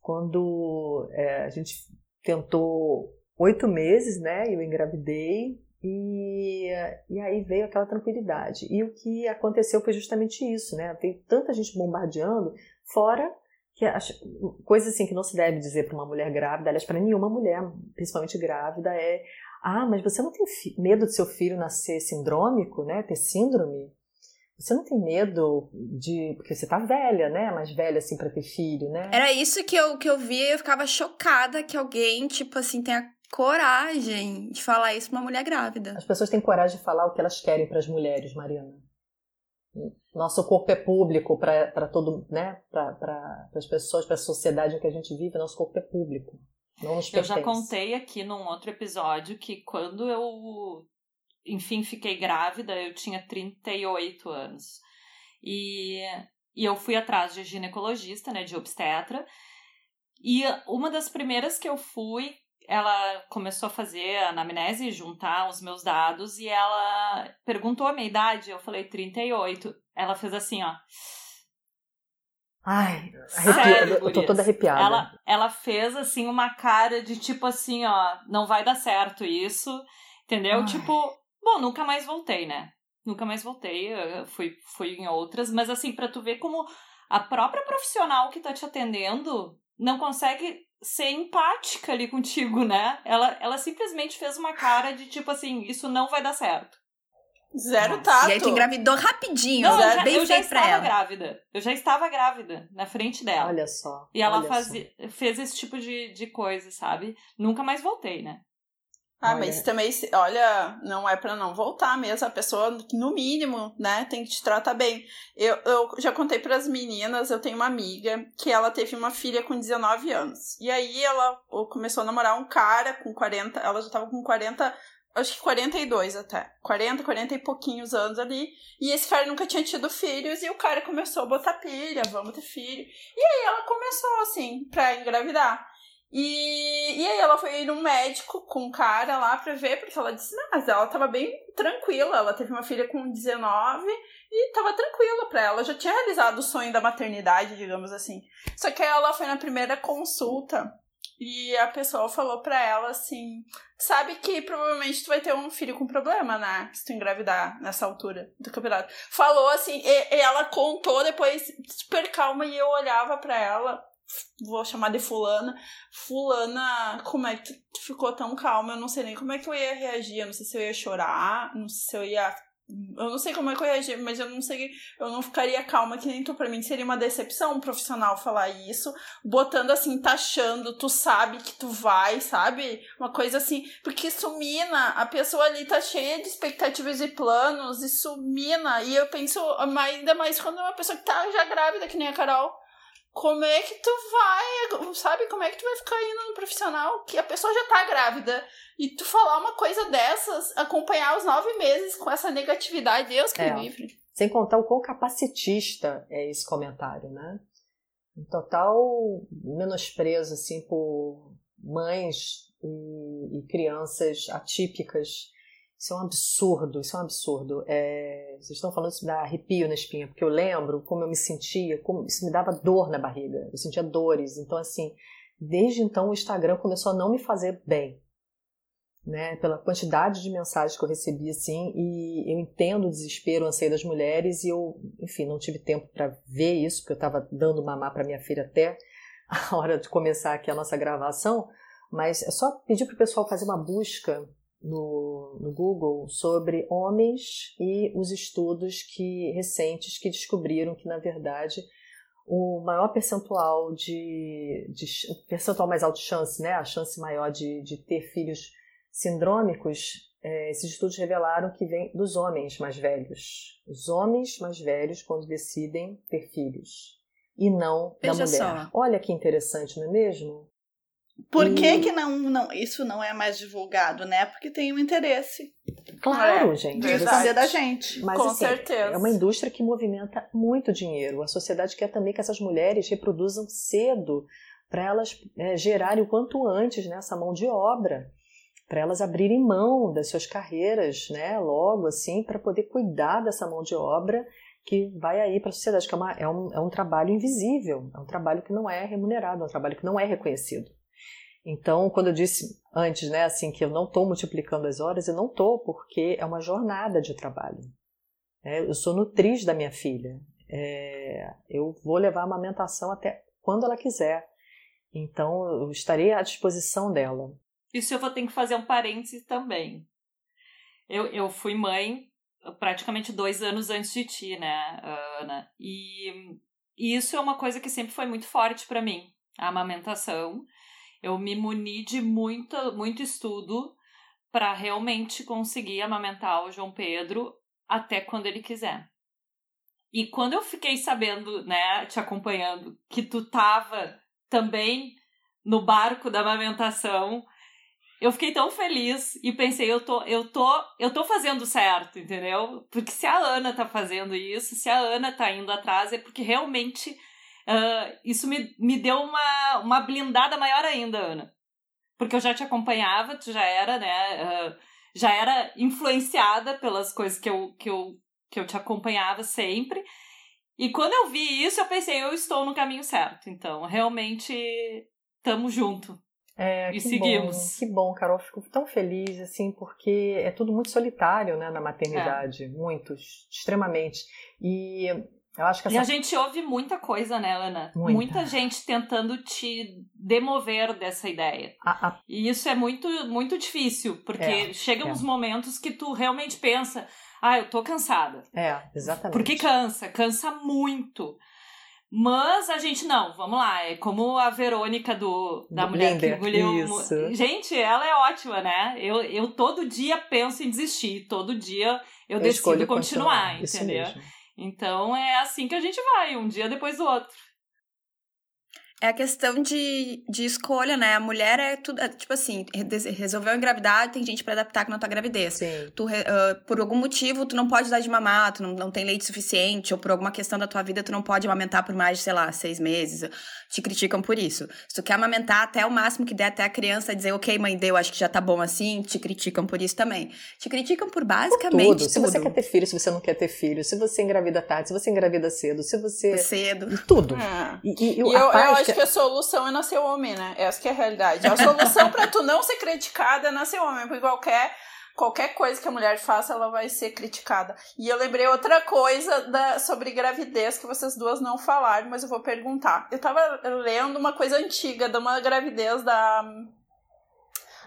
Quando é, a gente tentou oito meses, né, eu engravidei, e, e aí veio aquela tranquilidade. E o que aconteceu foi justamente isso, né? Veio tanta gente bombardeando, fora que as, coisa assim que não se deve dizer para uma mulher grávida, aliás, para nenhuma mulher, principalmente grávida, é: ah, mas você não tem medo do seu filho nascer sindrômico, né? Ter síndrome? Você não tem medo de. Porque você tá velha, né? Mais velha, assim, para ter filho, né? Era isso que eu, que eu via e eu ficava chocada que alguém, tipo assim, tenha coragem de falar isso pra uma mulher grávida. As pessoas têm coragem de falar o que elas querem para as mulheres, Mariana. Nosso corpo é público para todo, né? Para as pessoas, para a sociedade em que a gente vive, nosso corpo é público. Não nos eu já contei aqui num outro episódio que quando eu, enfim, fiquei grávida, eu tinha 38 anos. E, e eu fui atrás de ginecologista, né, de obstetra. E uma das primeiras que eu fui, ela começou a fazer a anamnese, juntar os meus dados, e ela perguntou a minha idade, eu falei 38. Ela fez assim, ó. Ai, Sério, eu tô toda arrepiada. Ela, ela fez assim uma cara de tipo assim, ó, não vai dar certo isso, entendeu? Ai. Tipo, bom, nunca mais voltei, né? Nunca mais voltei, fui, fui em outras, mas assim, para tu ver como a própria profissional que tá te atendendo não consegue ser empática ali contigo, né? Ela, ela simplesmente fez uma cara de tipo assim, isso não vai dar certo. Zero Nossa. tato. E aí tu engravidou rapidinho, não, zero, eu já, bem eu já estava ela. grávida. Eu já estava grávida na frente dela. Olha só. E ela fazia, fez esse tipo de, de coisa, sabe? Nunca mais voltei, né? Ah, olha. mas também, olha, não é para não voltar mesmo. A pessoa, no mínimo, né, tem que te tratar bem. Eu, eu já contei para as meninas, eu tenho uma amiga que ela teve uma filha com 19 anos. E aí ela começou a namorar um cara com 40, ela já tava com 40, acho que 42 até. 40, 40 e pouquinhos anos ali. E esse cara nunca tinha tido filhos e o cara começou a botar pilha, vamos ter filho. E aí ela começou assim, pra engravidar. E, e aí ela foi num médico com um cara lá pra ver, porque ela disse, mas ela tava bem tranquila, ela teve uma filha com 19 e tava tranquila pra ela, já tinha realizado o sonho da maternidade, digamos assim. Só que ela foi na primeira consulta e a pessoa falou pra ela assim: sabe que provavelmente tu vai ter um filho com problema, né? Se tu engravidar nessa altura do campeonato. Falou assim, e, e ela contou depois, super calma, e eu olhava pra ela vou chamar de fulana. Fulana, como é que tu ficou tão calma? Eu não sei nem como é que eu ia reagir. Eu não sei se eu ia chorar, não sei se eu ia. Eu não sei como é que eu ia reagir, mas eu não sei. Eu não ficaria calma que nem tu. Pra mim seria uma decepção um profissional falar isso, botando assim, taxando, tu sabe que tu vai, sabe? Uma coisa assim. Porque isso mina. A pessoa ali tá cheia de expectativas e planos, isso mina. E eu penso, ainda mais quando é uma pessoa que tá já grávida, que nem a Carol como é que tu vai, sabe? Como é que tu vai ficar indo no profissional que a pessoa já tá grávida e tu falar uma coisa dessas, acompanhar os nove meses com essa negatividade, Deus que é. me livre. Sem contar o quão capacitista é esse comentário, né? Um total menosprezo, assim, por mães e, e crianças atípicas isso é um absurdo, isso é um absurdo. É, vocês estão falando isso me dá arrepio na espinha, porque eu lembro como eu me sentia, como isso me dava dor na barriga, eu sentia dores. Então, assim, desde então o Instagram começou a não me fazer bem, né? Pela quantidade de mensagens que eu recebi, assim, e eu entendo o desespero, o anseio das mulheres, e eu, enfim, não tive tempo para ver isso, porque eu estava dando mamar para minha filha até a hora de começar aqui a nossa gravação. Mas é só pedir para o pessoal fazer uma busca no, no Google sobre homens e os estudos que recentes que descobriram que, na verdade, o maior percentual de, de o percentual mais alto de chance, né, a chance maior de, de ter filhos sindrômicos, é, esses estudos revelaram que vem dos homens mais velhos. Os homens mais velhos quando decidem ter filhos e não Veja da mulher. Só. Olha que interessante, não é mesmo? Por que, que não, não, isso não é mais divulgado, né? Porque tem um interesse. Claro, é, gente. De esconder da gente. Mas, com assim, certeza. É uma indústria que movimenta muito dinheiro. A sociedade quer também que essas mulheres reproduzam cedo para elas é, gerarem o quanto antes né, essa mão de obra, para elas abrirem mão das suas carreiras, né, logo assim, para poder cuidar dessa mão de obra que vai aí para a sociedade, que é, uma, é, um, é um trabalho invisível, é um trabalho que não é remunerado, é um trabalho que não é reconhecido. Então, quando eu disse antes, né, assim, que eu não estou multiplicando as horas, eu não estou, porque é uma jornada de trabalho. É, eu sou nutriz da minha filha. É, eu vou levar a amamentação até quando ela quiser. Então, eu estarei à disposição dela. Isso eu vou ter que fazer um parêntese também. Eu, eu fui mãe praticamente dois anos antes de ti, né, Ana? E, e isso é uma coisa que sempre foi muito forte para mim, a amamentação. Eu me muni de muito, muito estudo para realmente conseguir amamentar o João Pedro até quando ele quiser. E quando eu fiquei sabendo, né, te acompanhando, que tu tava também no barco da amamentação, eu fiquei tão feliz e pensei, eu tô, eu tô, eu tô fazendo certo, entendeu? Porque se a Ana tá fazendo isso, se a Ana tá indo atrás, é porque realmente uh, isso me, me deu uma, uma blindada maior ainda, Ana. Porque eu já te acompanhava, tu já era, né? Uh, já era influenciada pelas coisas que eu, que eu, que eu te acompanhava sempre. E quando eu vi isso, eu pensei, eu estou no caminho certo. Então, realmente, tamo junto. É, e seguimos. Bom, que bom, Carol. Fico tão feliz, assim, porque é tudo muito solitário, né, na maternidade. É. Muito, extremamente. E eu acho que essa... E a gente ouve muita coisa, né, Ana? Muita, muita gente tentando te demover dessa ideia. A, a... E isso é muito, muito difícil, porque é, chegam é. uns momentos que tu realmente pensa, ah, eu tô cansada. É, exatamente. Porque cansa, cansa muito. Mas a gente não, vamos lá, é como a Verônica do da mulher que engoliu. Isso. Gente, ela é ótima, né? Eu, eu todo dia penso em desistir, todo dia eu, eu decido continuar, continuar, entendeu? Então é assim que a gente vai, um dia depois do outro. É a questão de, de escolha, né? A mulher é tudo. É, tipo assim, resolveu engravidar, tem gente para adaptar com a tua gravidez. Sim. Tu, uh, por algum motivo, tu não pode dar de mamar, tu não, não tem leite suficiente, ou por alguma questão da tua vida, tu não pode amamentar por mais de, sei lá, seis meses. Te criticam por isso. Se tu quer amamentar até o máximo que der, até a criança dizer, ok, mãe, deu, acho que já tá bom assim, te criticam por isso também. Te criticam por basicamente por tudo. tudo. Se você quer ter filho, se você não quer ter filho, se você engravida tarde, se você engravida cedo, se você. Cedo. Tudo. É. E, e, e eu, eu acho acho que a solução é nascer homem, né? Essa que é a realidade. A solução para tu não ser criticada é nascer homem, porque qualquer qualquer coisa que a mulher faça, ela vai ser criticada. E eu lembrei outra coisa da, sobre gravidez que vocês duas não falaram, mas eu vou perguntar. Eu tava lendo uma coisa antiga de uma gravidez da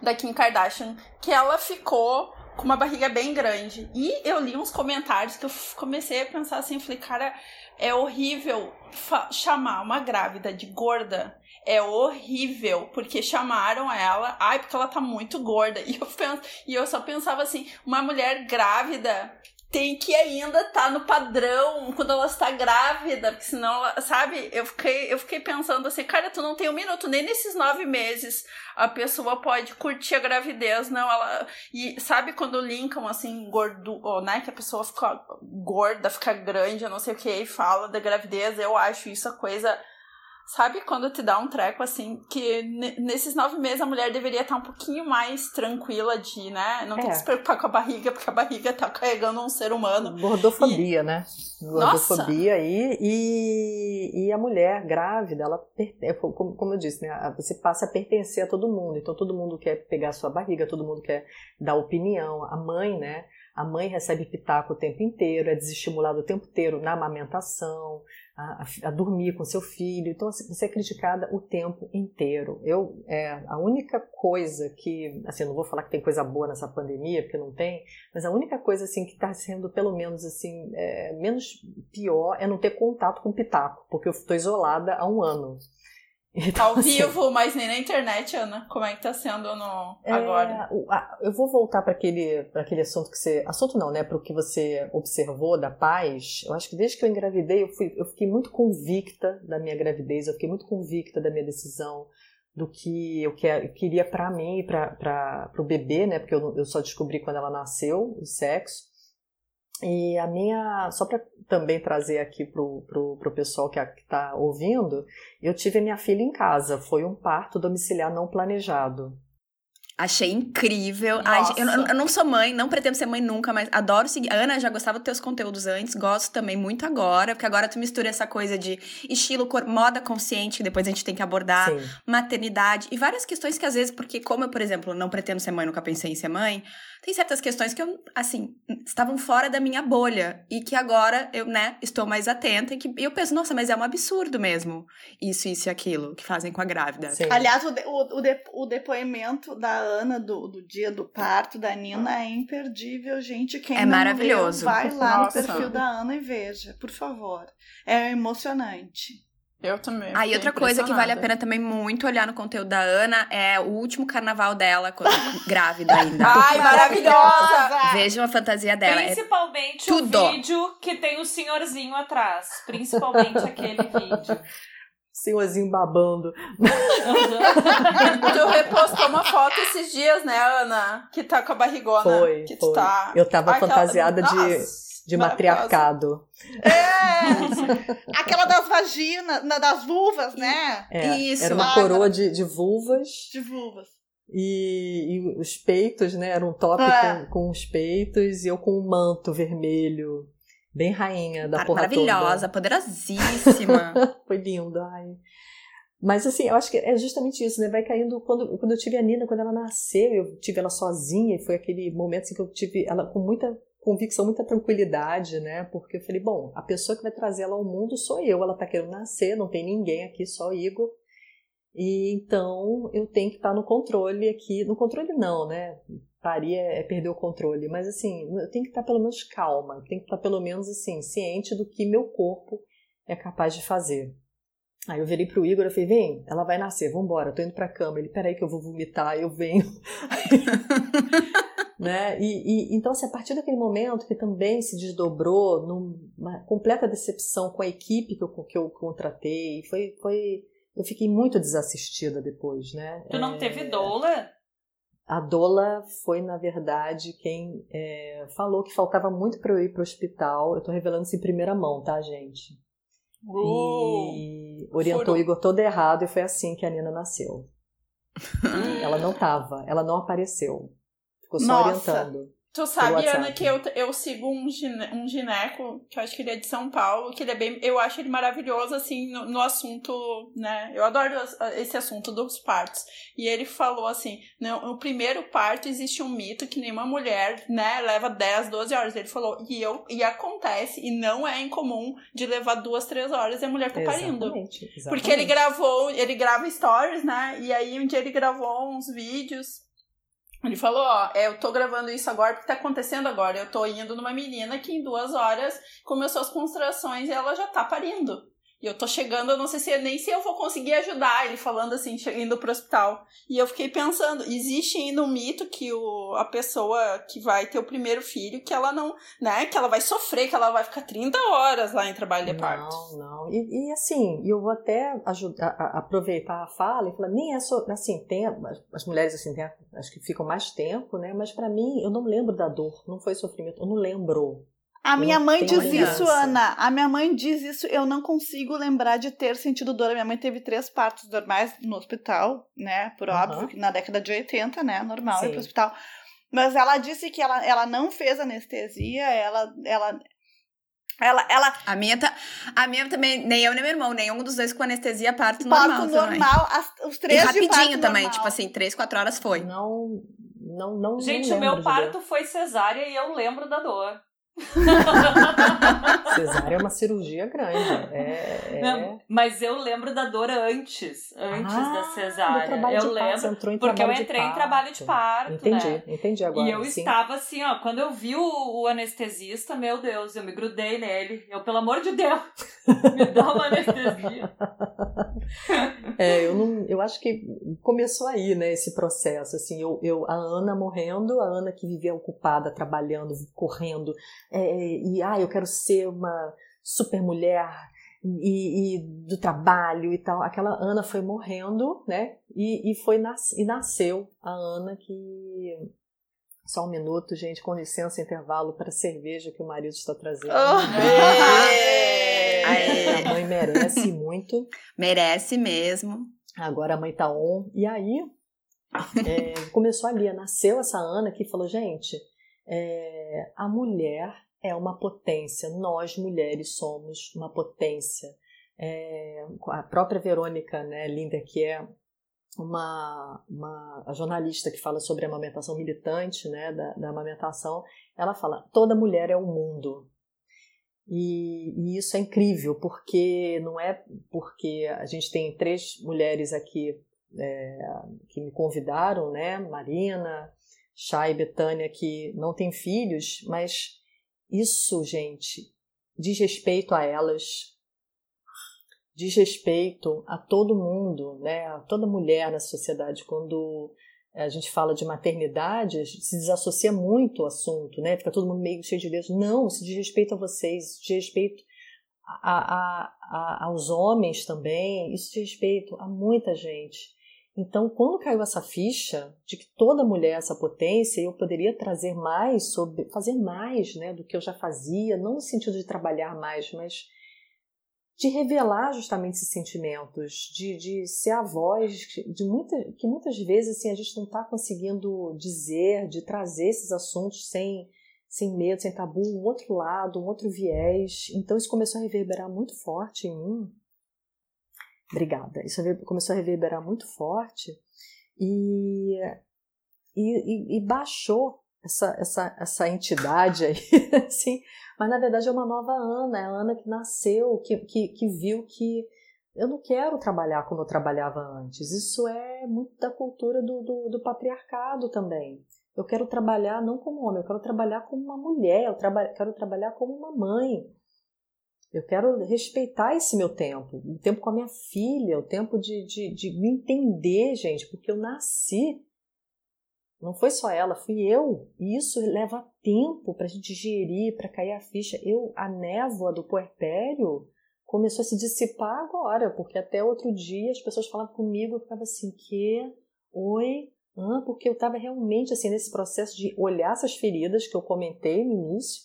da Kim Kardashian, que ela ficou com uma barriga bem grande. E eu li uns comentários que eu comecei a pensar assim, falei, cara, é horrível chamar uma grávida de gorda. É horrível, porque chamaram ela, ai, porque ela tá muito gorda. E eu, penso, e eu só pensava assim, uma mulher grávida tem que ainda tá no padrão quando ela está grávida, porque senão, sabe? Eu fiquei, eu fiquei pensando assim, cara, tu não tem um minuto, nem nesses nove meses a pessoa pode curtir a gravidez, não, ela... E sabe quando linkam, assim, gordo, né, que a pessoa fica gorda, fica grande, eu não sei o que, e fala da gravidez, eu acho isso a coisa Sabe quando te dá um treco assim, que nesses nove meses a mulher deveria estar um pouquinho mais tranquila de, né? Não é. tem que se preocupar com a barriga, porque a barriga tá carregando um ser humano. Gordofobia, e... né? Gordofobia e, e, e a mulher grávida, ela, é, como, como eu disse, né? Você passa a pertencer a todo mundo. Então todo mundo quer pegar a sua barriga, todo mundo quer dar opinião. A mãe, né? A mãe recebe pitaco o tempo inteiro, é desestimulada o tempo inteiro na amamentação, a, a, dormir com seu filho. Então, assim, você é criticada o tempo inteiro. Eu, é, a única coisa que, assim, não vou falar que tem coisa boa nessa pandemia, porque não tem, mas a única coisa, assim, que está sendo, pelo menos, assim, é, menos pior é não ter contato com o pitaco, porque eu estou isolada há um ano. Então, Ao assim, vivo, mas nem na internet, Ana. Como é que tá sendo no, é, agora? Eu vou voltar para aquele, aquele assunto que você. Assunto não, né? Para o que você observou da paz. Eu acho que desde que eu engravidei, eu, fui, eu fiquei muito convicta da minha gravidez, eu fiquei muito convicta da minha decisão, do que eu, que, eu queria para mim e para o bebê, né? Porque eu, eu só descobri quando ela nasceu o sexo. E a minha, só para também trazer aqui pro, pro, pro pessoal que está ouvindo, eu tive a minha filha em casa, foi um parto domiciliar não planejado. Achei incrível. Ai, eu, eu, não sou mãe, não pretendo ser mãe nunca, mas adoro seguir. Ana já gostava dos teus conteúdos antes, gosto também muito agora, porque agora tu mistura essa coisa de estilo, cor, moda consciente, que depois a gente tem que abordar, Sim. maternidade e várias questões que às vezes, porque como eu, por exemplo, não pretendo ser mãe, nunca pensei em ser mãe, tem certas questões que eu, assim, estavam fora da minha bolha e que agora eu, né, estou mais atenta e que eu penso, nossa, mas é um absurdo mesmo isso, isso e aquilo que fazem com a grávida. Sim. Aliás, o, de, o, o, de, o, depoimento da Ana do, do dia do parto da Nina é imperdível, gente. Quem é maravilhoso. Leu, vai lá nossa. no perfil da Ana e veja, por favor. É emocionante. Eu também. Aí ah, outra coisa que vale a pena também muito olhar no conteúdo da Ana é o último carnaval dela, quando, grávida ainda. Ai, maravilhosa! Vejam a fantasia dela. É Principalmente é o vídeo que tem o senhorzinho atrás. Principalmente aquele vídeo. Senhorzinho babando. tu repostou uma foto esses dias, né, Ana? Que tá com a barrigona. Foi, que foi. Tá... Eu tava Ai, fantasiada de, de matriarcado. É! Aquela das vaginas, das vulvas, né? É, Isso. Era uma coroa de, de vulvas. De vulvas. E, e, os peitos, né? Era um top é. com, com os peitos e eu com um manto vermelho Bem rainha da porra Maravilhosa, toda. poderosíssima. Foi lindo, ai. Mas assim, eu acho que é justamente isso, né? Vai caindo. Quando, quando eu tive a Nina, quando ela nasceu, eu tive ela sozinha, e foi aquele momento assim, que eu tive ela com muita convicção, muita tranquilidade, né? Porque eu falei, bom, a pessoa que vai trazer ela ao mundo sou eu, ela tá querendo nascer, não tem ninguém aqui, só o Igor. E então eu tenho que estar no controle aqui. No controle não, né? parir é, perder o controle. Mas assim, eu tenho que estar pelo menos calma, eu tenho que estar pelo menos assim, ciente do que meu corpo é capaz de fazer. Aí eu virei pro Igor e falei, vem, ela vai nascer, vambora, tô indo pra cama. Ele, peraí que eu vou vomitar, eu venho. né? E, e, então, assim, a partir daquele momento que também se desdobrou numa completa decepção com a equipe que eu, que eu contratei, foi, foi, eu fiquei muito desassistida depois, né? Tu não é... teve doula? A Dola foi, na verdade, quem é, falou que faltava muito para eu ir para o hospital. Eu estou revelando isso em primeira mão, tá, gente? E orientou foram... o Igor todo errado e foi assim que a Nina nasceu. ela não tava, ela não apareceu. Ficou só Nossa. orientando. Tu sabe, Ana, que eu, eu sigo um, gine, um gineco, que eu acho que ele é de São Paulo, que ele é bem. Eu acho ele maravilhoso, assim, no, no assunto, né? Eu adoro esse assunto dos partos. E ele falou assim: no, no, primeiro parto existe um mito que nenhuma mulher, né, leva 10, 12 horas. Ele falou, e eu, e acontece, e não é incomum de levar duas, três horas e a mulher tá parindo. Exatamente, exatamente. Porque ele gravou, ele grava stories, né? E aí um dia ele gravou uns vídeos ele falou, ó, é, eu tô gravando isso agora porque tá acontecendo agora. Eu tô indo numa menina que em duas horas começou as construções e ela já tá parindo. E eu tô chegando, eu não sei se é nem se eu vou conseguir ajudar, ele falando assim, indo pro hospital. E eu fiquei pensando, existe ainda um mito que o, a pessoa que vai ter o primeiro filho, que ela não, né, que ela vai sofrer, que ela vai ficar 30 horas lá em trabalho de parto. Não, não. E, e assim, eu vou até ajudar, a, aproveitar a fala e falar, nem é só, assim, tem, as mulheres assim, tem, acho que ficam mais tempo, né, mas para mim, eu não lembro da dor, não foi sofrimento, eu não lembro. A minha mãe diz isso, Ana. A minha mãe diz isso. Eu não consigo lembrar de ter sentido dor. A minha mãe teve três partos normais no hospital, né? Por uhum. óbvio, na década de 80, né? Normal Sim. ir pro hospital. Mas ela disse que ela, ela não fez anestesia, ela, ela, ela, ela... A minha, tá, a minha também, nem eu nem meu irmão, nenhum dos dois com anestesia, parto, parto normal. Parto normal, as, os três e rapidinho também, normal. tipo assim, três, quatro horas foi. Não, não, não Gente, o meu parto foi cesárea e eu lembro da dor. Cesárea é uma cirurgia grande. É, é... Não, mas eu lembro da dor antes, antes ah, da cesárea. Eu lembro, porque eu entrei em trabalho de parto. Entendi, né? entendi agora. E eu sim. estava assim, ó, quando eu vi o, o, anestesista, meu Deus, eu me grudei nele. Eu, pelo amor de Deus, me dá uma anestesia. é, eu não, eu acho que começou aí, né, esse processo. Assim, eu, eu, a Ana morrendo, a Ana que vivia ocupada, trabalhando, correndo é, e ah, eu quero ser uma super mulher e, e, do trabalho e tal. Aquela Ana foi morrendo, né? E, e foi nas, e nasceu a Ana que só um minuto, gente, com licença, intervalo para a cerveja que o marido está trazendo. Oh, a mãe merece muito. Merece mesmo. Agora a mãe tá on. E aí é, começou ali, nasceu essa Ana que falou, gente, é, a mulher é uma potência. Nós, mulheres, somos uma potência. É, a própria Verônica né, Linder, que é uma, uma jornalista que fala sobre a amamentação militante, né, da, da amamentação, ela fala: toda mulher é o mundo. E, e, isso é incrível, porque não é porque a gente tem três mulheres aqui é, que me convidaram, né? Marina, Chay e Betânia, que não têm filhos, mas isso, gente, diz respeito a elas, diz respeito a todo mundo, né, a toda mulher na sociedade. Quando a gente fala de maternidade, se desassocia muito o assunto, né? Fica todo mundo meio cheio de dedos. Não, isso diz respeito a vocês, isso diz respeito a, a, a, aos homens também, isso diz respeito a muita gente. Então, quando caiu essa ficha de que toda mulher é essa potência, eu poderia trazer mais sobre, fazer mais, né, do que eu já fazia, não no sentido de trabalhar mais, mas de revelar justamente esses sentimentos, de, de ser a voz de muita, que muitas vezes assim, a gente não está conseguindo dizer, de trazer esses assuntos sem, sem medo, sem tabu, um outro lado, um outro viés. Então isso começou a reverberar muito forte em mim. Obrigada. Isso começou a reverberar muito forte e, e, e, baixou essa, essa, essa entidade aí, assim, mas na verdade é uma nova Ana, é a Ana que nasceu, que, que, que viu que eu não quero trabalhar como eu trabalhava antes. Isso é muito da cultura do, do, do patriarcado também. Eu quero trabalhar não como homem, eu quero trabalhar como uma mulher, eu traba quero trabalhar como uma mãe. Eu quero respeitar esse meu tempo, o tempo com a minha filha, o tempo de, de, de me entender, gente, porque eu nasci não foi só ela, fui eu. E isso leva tempo para a gente digerir, para cair a ficha. Eu, a névoa do puerpério começou a se dissipar agora, porque até outro dia as pessoas falavam comigo, eu ficava assim, que? Oi? Ah, porque eu estava realmente assim nesse processo de olhar essas feridas que eu comentei no início.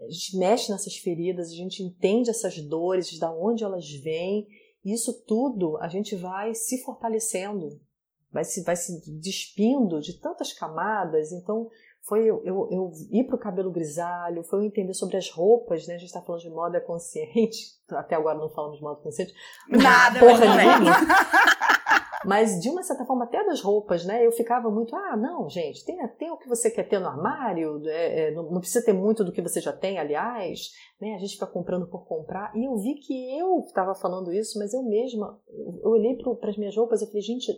A gente mexe nessas feridas, a gente entende essas dores, de onde elas vêm. E isso tudo a gente vai se fortalecendo, vai se, vai se despindo de tantas camadas. Então, foi eu, eu, eu ir para o cabelo grisalho, foi eu entender sobre as roupas, né? A gente está falando de moda consciente, até agora não falamos de moda consciente. Nada, porra nenhuma. Mas, de uma certa forma, até das roupas, né? Eu ficava muito, ah, não, gente, tem, tem o que você quer ter no armário, é, é, não, não, precisa ter muito do que você já tem, aliás, né? A gente fica comprando por comprar. E eu vi que eu estava falando isso, mas eu mesma, eu olhei para as minhas roupas e falei, gente,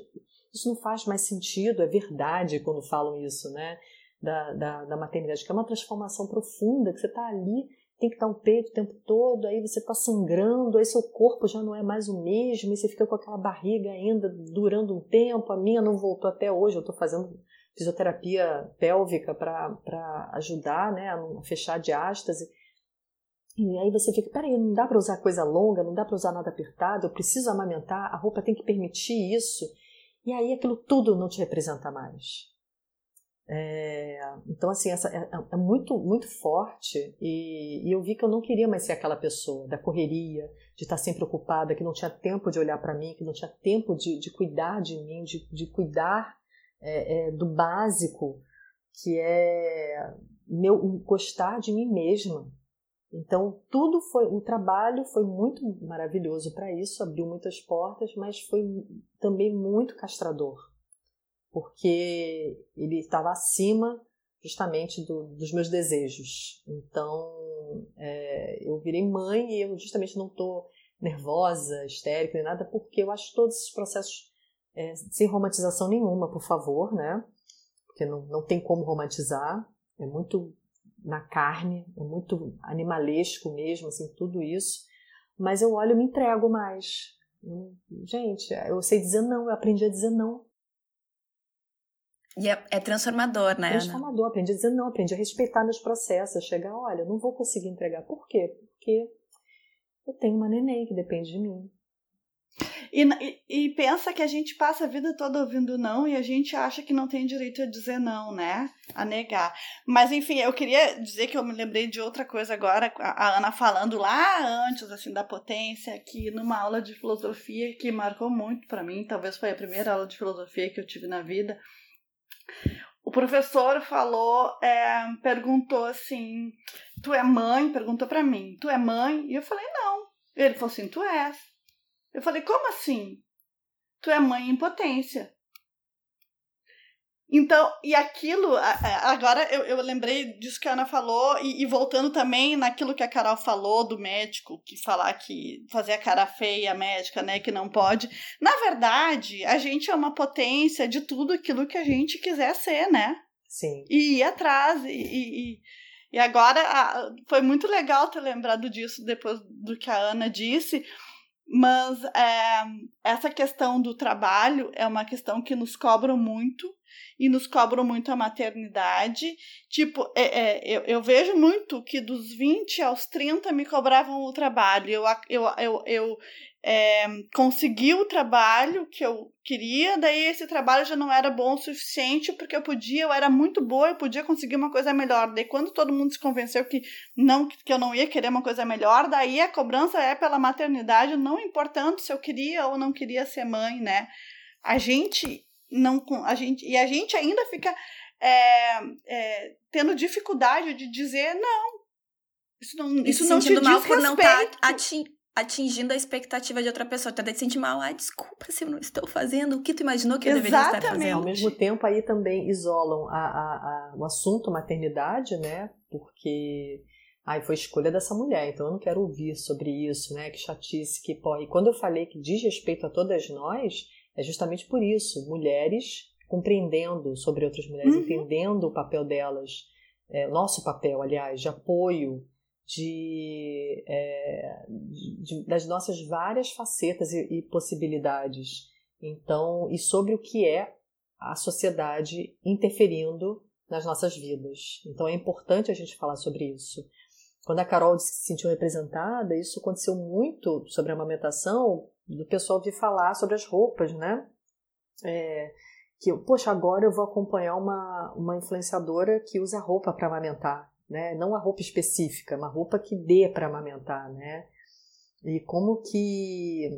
isso não faz mais sentido, é verdade quando falam isso, né? Da, da, da maternidade, que é uma transformação profunda, que você está ali, tem que estar o peito o tempo todo, aí você está sangrando, aí seu corpo já não é mais o mesmo, e você fica com aquela barriga ainda durando um tempo. A minha não voltou até hoje, eu estou fazendo fisioterapia pélvica para ajudar né, a fechar a diástase. E aí você fica, peraí, não dá para usar coisa longa, não dá para usar nada apertado, eu preciso amamentar, a roupa tem que permitir isso. E aí aquilo tudo não te representa mais. É, então, assim, essa é, é, muito, muito forte e, e, eu vi que eu não queria mais ser aquela pessoa da correria, de estar sempre ocupada, que não tinha tempo de olhar para mim, que não tinha tempo de, de cuidar de mim, de, de cuidar é, é do básico, que é meu gostar de mim mesma. Então, tudo foi. O trabalho foi muito maravilhoso para isso, abriu muitas portas, mas foi também muito castrador, porque ele estava acima justamente do, dos meus desejos. Então, é, eu virei mãe e eu justamente não estou nervosa, histérica nem nada, porque eu acho todos esses processos é, sem romantização nenhuma, por favor, né? Porque não, não tem como romantizar, é muito na carne, é muito animalesco mesmo, assim, tudo isso. Mas eu olho e me entrego mais. Gente, eu sei dizer não, eu aprendi a dizer não. E é, é transformador, né? Transformador, Ana? aprendi a dizer não, aprendi a respeitar meus processos, chegar, olha, não vou conseguir entregar. Por quê? Porque eu tenho uma neném que depende de mim. E, e, e, pensa que a gente passa a vida toda ouvindo não e a gente acha que não tem direito a dizer não, né? A negar. Mas enfim, eu queria dizer que eu me lembrei de outra coisa agora, a Ana falando lá antes assim da potência, que numa aula de filosofia que marcou muito para mim, talvez foi a primeira aula de filosofia que eu tive na vida. O professor falou, é, perguntou assim: "Tu é mãe?" Perguntou para mim: "Tu é mãe?" E eu falei: "Não." Ele falou assim: "Tu és." Eu falei, como assim? Tu é mãe em potência. Então, e aquilo, agora eu, eu lembrei disso que a Ana falou, e, e, voltando também naquilo que a Carol falou do médico, que falar que fazer a cara feia médica, né, que não pode. Na verdade, a gente é uma potência de tudo aquilo que a gente quiser ser, né? Sim. E ir atrás, e, e, e agora foi muito legal ter lembrado disso depois do que a Ana disse, Mas é, essa questão do trabalho é uma questão que nos cobram muito e nos cobram muito a maternidade. Tipo, é, é, eu, eu vejo muito que dos 20 aos 30 me cobravam o trabalho. Eu, eu, eu, eu é, consegui o trabalho que eu queria, daí esse trabalho já não era bom o suficiente, porque eu podia, eu era muito boa, eu podia conseguir uma coisa melhor. Daí quando todo mundo se convenceu que não que eu não ia querer uma coisa melhor, daí a cobrança é pela maternidade, não importando se eu queria ou não queria ser mãe, né? A gente não a gente e a gente ainda fica é, é, tendo dificuldade de dizer não. Isso não, isso não te mal por não estar tá atingindo a expectativa de outra pessoa. Tu até te sente mal, ah, desculpa se eu não estou fazendo o que tu imaginou que eu Exatamente. deveria estar fazendo. Ao mesmo tempo, aí também isolam a, a, a, o assunto maternidade, né? Porque ai, foi escolha dessa mulher, então eu não quero ouvir sobre isso, né? Que chatice, que pô. E quando eu falei que diz respeito a todas nós, é justamente por isso. Mulheres compreendendo sobre outras mulheres, uhum. entendendo o papel delas, é, nosso papel, aliás, de apoio, de, é, de, das nossas várias facetas e, e, possibilidades. Então, e sobre o que é a sociedade interferindo nas nossas vidas. Então, é importante a gente falar sobre isso. Quando a Carol se sentiu representada, isso aconteceu muito sobre a amamentação, do pessoal vir falar sobre as roupas, né? É, que, poxa, agora eu vou acompanhar uma, uma influenciadora que usa roupa para amamentar né? Não a roupa específica, uma roupa que dê para amamentar, né? E como que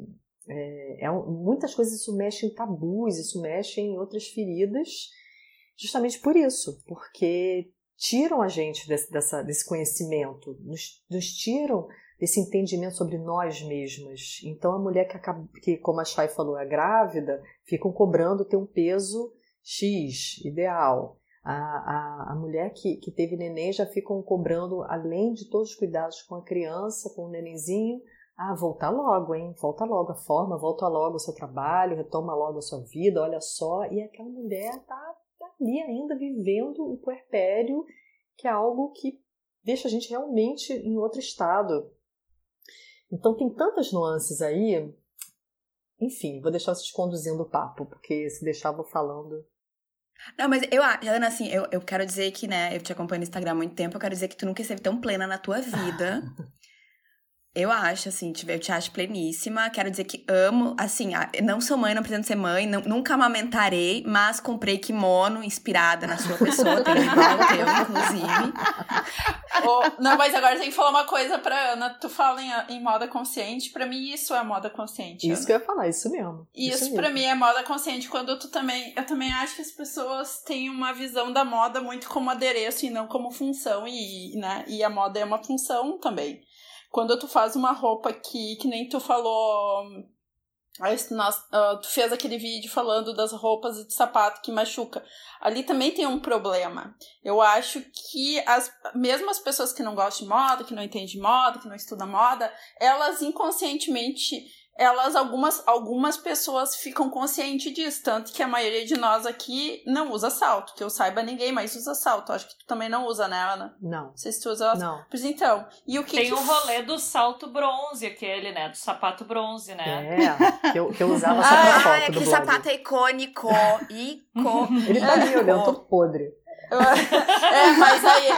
é, é, muitas coisas isso mexe em tabus, isso mexe em outras feridas, justamente por isso, porque tiram a gente desse, dessa, desse conhecimento, nos, nos tiram desse entendimento sobre nós mesmas. Então a mulher que, acaba, que como a Chay falou, é grávida, ficam cobrando ter um peso X ideal. A, a, a mulher que, que teve neném já ficam cobrando, além de todos os cuidados com a criança, com o nenenzinho, ah, volta logo, hein? Volta logo a forma, volta logo o seu trabalho, retoma logo a sua vida, olha só. E aquela mulher tá, ali ainda vivendo o puerpério, que é algo que deixa a gente realmente em outro estado. Então tem tantas nuances aí. Enfim, vou deixar vocês conduzindo o papo, porque se deixar vou falando não, mas eu, Ana, assim, eu, eu quero dizer que, né, eu te acompanho no Instagram há muito tempo, eu quero dizer que tu nunca esteve tão plena na tua vida. Eu acho, assim, eu te acho pleníssima. Quero dizer que amo, assim, não sou mãe, não pretendo ser mãe, não, nunca amamentarei, mas comprei kimono inspirada na sua pessoa, tem igual teu, inclusive. Oh, não, mas agora tem que falar uma coisa pra Ana. Tu fala em, em moda consciente, pra mim isso é moda consciente. Isso Ana. que eu ia falar, isso mesmo. Isso, isso pra mim é moda consciente. Quando tu também. Eu também acho que as pessoas têm uma visão da moda muito como adereço e não como função, e, né? E a moda é uma função também. Quando tu faz uma roupa que, que nem tu falou. Uh, tu fez aquele vídeo falando das roupas e de sapato que machuca. Ali também tem um problema. Eu acho que as, mesmo as pessoas que não gostam de moda, que não entendem de moda, que não estudam moda, elas inconscientemente elas, algumas, algumas pessoas ficam conscientes disso, tanto que a maioria de nós aqui não usa salto, que eu saiba ninguém mais usa salto. Acho que tu também não usa, né, Ana? Não. Não sei se tu usa. Não. Pois então, e o que Tem que... o rolê do salto bronze, aquele, né, do sapato bronze, né? É, que eu, que eu usava só pra ah, foto é, aquele sapato é icônico, icônico. Ele tá ali, olhando, todo podre. é, mas aí.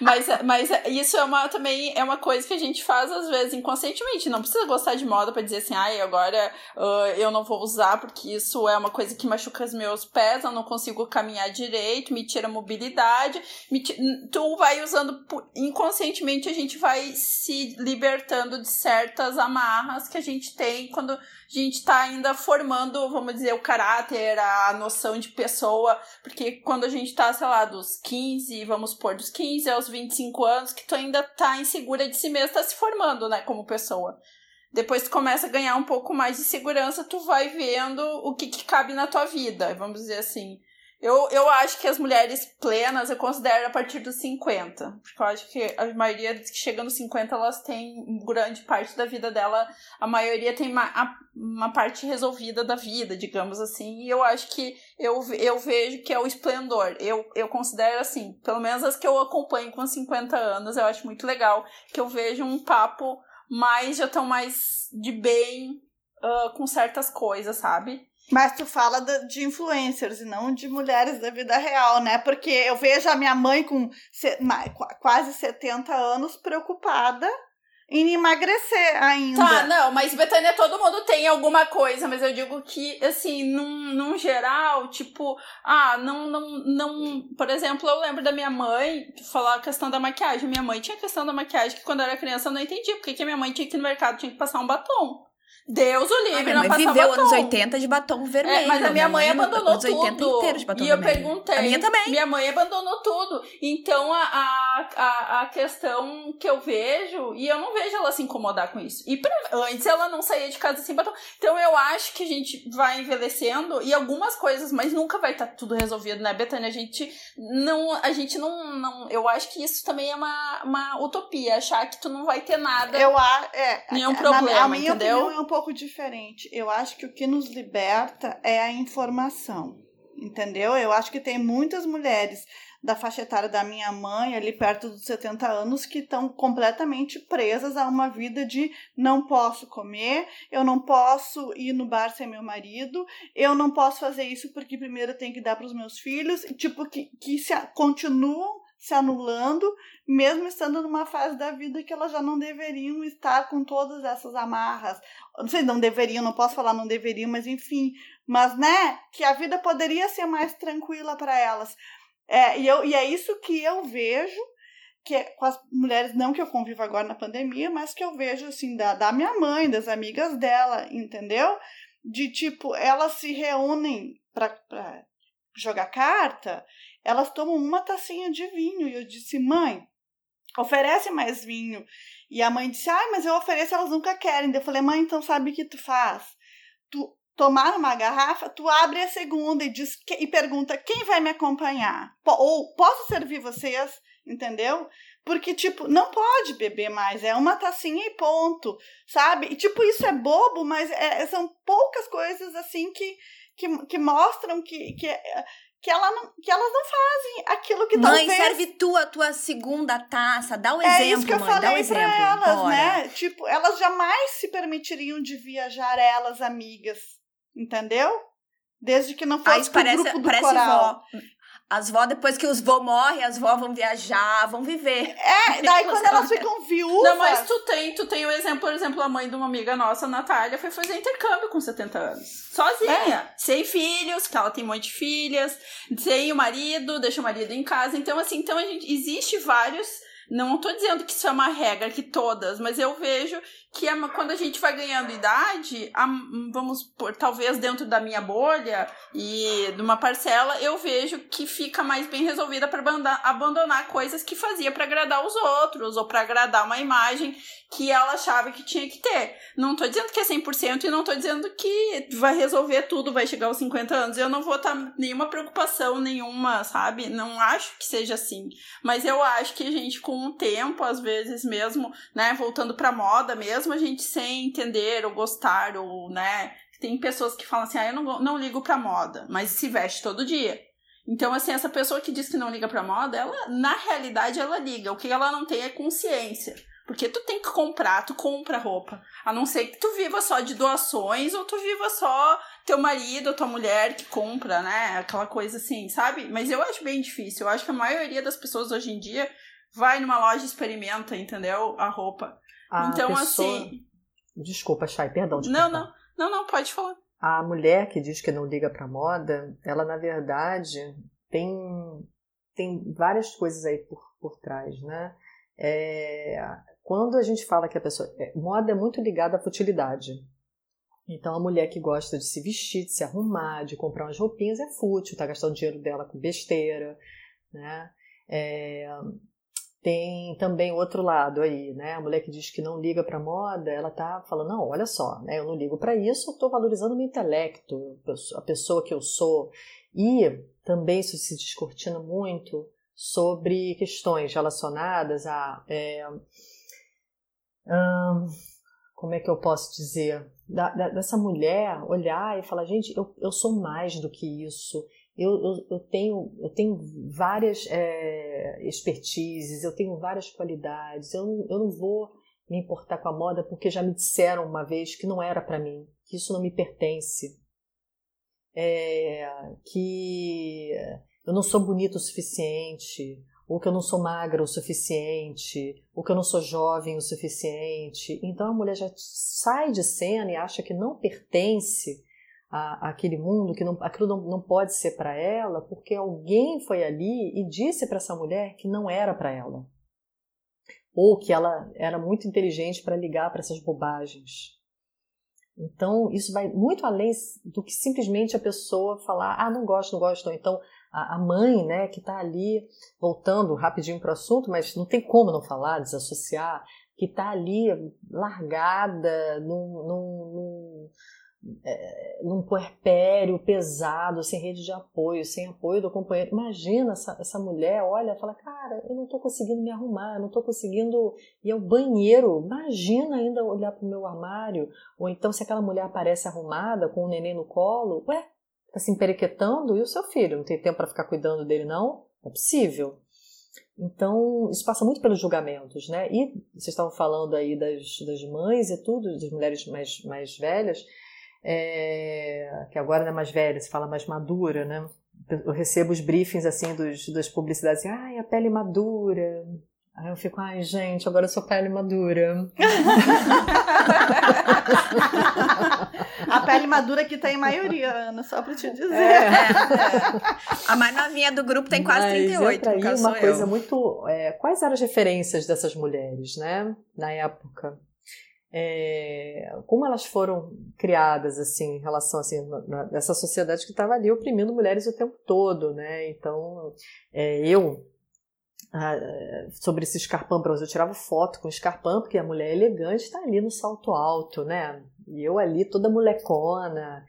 Mas, mas isso é uma, também é uma coisa que a gente faz às vezes inconscientemente. Não precisa gostar de moda para dizer assim, ai, agora uh, eu não vou usar porque isso é uma coisa que machuca os meus pés, eu não consigo caminhar direito, me tira mobilidade. Me tira... Tu vai usando inconscientemente, a gente vai se libertando de certas amarras que a gente tem quando a gente está ainda formando, vamos dizer, o caráter, a noção de pessoa, porque quando a gente está, sei lá, dos 15, vamos pôr dos 15 aos 25 anos, que tu ainda tá insegura de si mesmo, tá se formando, né, como pessoa. Depois tu começa a ganhar um pouco mais de segurança, tu vai vendo o que, que cabe na tua vida, vamos dizer assim. Eu, eu acho que as mulheres plenas eu considero a partir dos 50. Porque eu acho que a maioria que chega nos 50, elas têm grande parte da vida dela. A maioria tem uma, uma parte resolvida da vida, digamos assim. E eu acho que eu, eu vejo que é o esplendor. Eu, eu considero assim, pelo menos as que eu acompanho com 50 anos, eu acho muito legal que eu vejo um papo mas já estão mais de bem uh, com certas coisas, sabe? Mas tu fala de influencers e não de mulheres da vida real, né? Porque eu vejo a minha mãe com quase 70 anos preocupada em emagrecer ainda. Tá, não, mas Betânia, todo mundo tem alguma coisa, mas eu digo que, assim, num, num geral, tipo, ah, não, não, não. Por exemplo, eu lembro da minha mãe falar a questão da maquiagem. Minha mãe tinha a questão da maquiagem que quando eu era criança eu não entendia porque que minha mãe tinha que ir no mercado, tinha que passar um batom. Deus o livre, minha mãe viveu batom. anos 80 de batom vermelho. É, mas a minha mãe, mãe abandonou anos 80 tudo. Inteiro de batom e vermelho. eu perguntei. A minha também. Minha mãe abandonou tudo. Então a, a, a, a, questão que eu vejo, e eu não vejo ela se incomodar com isso. E pra, antes ela não saía de casa sem batom. Então eu acho que a gente vai envelhecendo e algumas coisas, mas nunca vai estar tá tudo resolvido, né, Betânia? A gente não. A gente não, não. Eu acho que isso também é uma, uma utopia, achar que tu não vai ter nada. Eu acho. É, nenhum problema, a minha entendeu? opinião é um pouco diferente eu acho que o que nos liberta é a informação, entendeu? Eu acho que tem muitas mulheres da faixa etária da minha mãe, ali perto dos 70 anos, que estão completamente presas a uma vida de não posso comer, eu não posso ir no bar sem meu marido, eu não posso fazer isso porque primeiro eu tenho que dar para os meus filhos, tipo, que, que se, continuam se anulando, mesmo estando numa fase da vida que elas já não deveriam estar com todas essas amarras. Não sei, não deveriam, não posso falar não deveriam, mas enfim. Mas, né, que a vida poderia ser mais tranquila para elas. É, e, eu, e é isso que eu vejo que é com as mulheres, não que eu convivo agora na pandemia, mas que eu vejo, assim, da, da minha mãe, das amigas dela, entendeu? De tipo, elas se reúnem para jogar carta elas tomam uma tacinha de vinho. E eu disse, mãe, oferece mais vinho. E a mãe disse, ai, mas eu ofereço, elas nunca querem. Eu falei, mãe, então sabe o que tu faz? Tu tomar uma garrafa, tu abre a segunda e diz e pergunta quem vai me acompanhar. Ou posso servir vocês, entendeu? Porque, tipo, não pode beber mais, é uma tacinha e ponto, sabe? E, tipo, isso é bobo, mas é, são poucas coisas, assim, que, que, que mostram que, que, que, ela não, que elas não fazem aquilo que mãe, talvez... serve tu a tua segunda taça, dá um é exemplo, isso que eu mãe, falei dá um exemplo. Pra elas, Bora. né? Tipo, elas jamais se permitiriam de viajar elas amigas, entendeu? Desde que não fosse Aí, parece, grupo do parece coral. Vó. As vó, depois que os vô morrem, as vó vão viajar, vão viver. É, daí quando elas ficam viúvas. Não, mas tu tem, tu tem o exemplo, por exemplo, a mãe de uma amiga nossa, Natália, foi fazer intercâmbio com 70 anos. Sozinha. É. Sem filhos, que ela tem um monte de filhas, sem o marido, deixa o marido em casa. Então, assim, então a gente. Existe vários. Não estou dizendo que isso é uma regra, que todas, mas eu vejo que é quando a gente vai ganhando idade, a, vamos por talvez dentro da minha bolha e de uma parcela, eu vejo que fica mais bem resolvida para abandonar coisas que fazia para agradar os outros ou para agradar uma imagem que ela achava que tinha que ter. Não tô dizendo que é 100% e não tô dizendo que vai resolver tudo, vai chegar aos 50 anos. Eu não vou estar tá nenhuma preocupação nenhuma, sabe? Não acho que seja assim. Mas eu acho que a gente com o tempo, às vezes mesmo, né, voltando para moda mesmo, a gente sem entender ou gostar, ou, né? Tem pessoas que falam assim, ah, eu não, não ligo pra moda, mas se veste todo dia. Então, assim, essa pessoa que diz que não liga pra moda, ela, na realidade, ela liga. O que ela não tem é consciência. Porque tu tem que comprar, tu compra roupa. A não ser que tu viva só de doações ou tu viva só teu marido ou tua mulher que compra, né? Aquela coisa assim, sabe? Mas eu acho bem difícil. Eu acho que a maioria das pessoas hoje em dia vai numa loja e experimenta, entendeu? A roupa. A então, pessoa... assim. Desculpa, Chay, perdão. De não, não, não, não, pode falar. A mulher que diz que não liga para moda, ela na verdade tem, tem várias coisas aí por, por trás, né? É, quando a gente fala que a pessoa. É, moda é muito ligada à futilidade. Então, a mulher que gosta de se vestir, de se arrumar, de comprar umas roupinhas é fútil, tá gastando dinheiro dela com besteira, né? É, tem também outro lado aí, né? A mulher que diz que não liga para moda, ela tá falando, não, olha só, né? Eu não ligo para isso, eu estou valorizando o meu intelecto, a pessoa que eu sou. E também isso se descortina muito sobre questões relacionadas a é, hum, como é que eu posso dizer da, da, dessa mulher olhar e falar gente eu, eu sou mais do que isso eu, eu, eu, tenho, eu tenho várias é, expertises, eu tenho várias qualidades, eu não, eu não vou me importar com a moda porque já me disseram uma vez que não era para mim, que isso não me pertence, é, que eu não sou bonita o suficiente, ou que eu não sou magra o suficiente, ou que eu não sou jovem o suficiente. Então a mulher já sai de cena e acha que não pertence a, àquele mundo, que não, aquilo não, não pode ser para ela, porque alguém foi ali e disse para essa mulher que não era para ela. Ou que ela era muito inteligente para ligar para essas bobagens. Então, isso vai muito além do que simplesmente a pessoa falar, ah, não gosto, não gosto. Então, a, mãe, né, que está ali, voltando rapidinho para o assunto, mas não tem como não falar, desassociar, que está ali largada num, num, é, num puerpério pesado, sem rede de apoio, sem apoio do companheiro. Imagina essa, essa mulher, olha, fala, cara, eu não estou conseguindo me arrumar, eu não estou conseguindo ir ao banheiro. Imagina ainda olhar para o meu armário. Ou então, se aquela mulher aparece arrumada, com o neném no colo, ué, Está se emperequetando e o seu filho não tem tempo para ficar cuidando dele, não? É possível. Então, isso passa muito pelos julgamentos, né? E vocês estavam falando aí das, das mães e tudo, das mulheres mais, mais velhas, é, que agora não é mais velha, se fala mais madura, né? Eu recebo os briefings, assim, dos, das publicidades, assim, ai, a pele madura, Aí eu fico, ai, gente, agora eu sou pele madura. a pele madura que tem maioria, Ana, só pra te dizer. É. É. A mais novinha do grupo tem quase Mas 38. Mas aí uma coisa eu. muito. É, quais eram as referências dessas mulheres, né? Na época. É, como elas foram criadas assim em relação assim na, nessa sociedade que estava ali oprimindo mulheres o tempo todo, né? Então é, eu ah, sobre esse escarpão bronze. Eu tirava foto com escarpão, porque a mulher elegante está ali no salto alto, né? E eu ali toda molecona,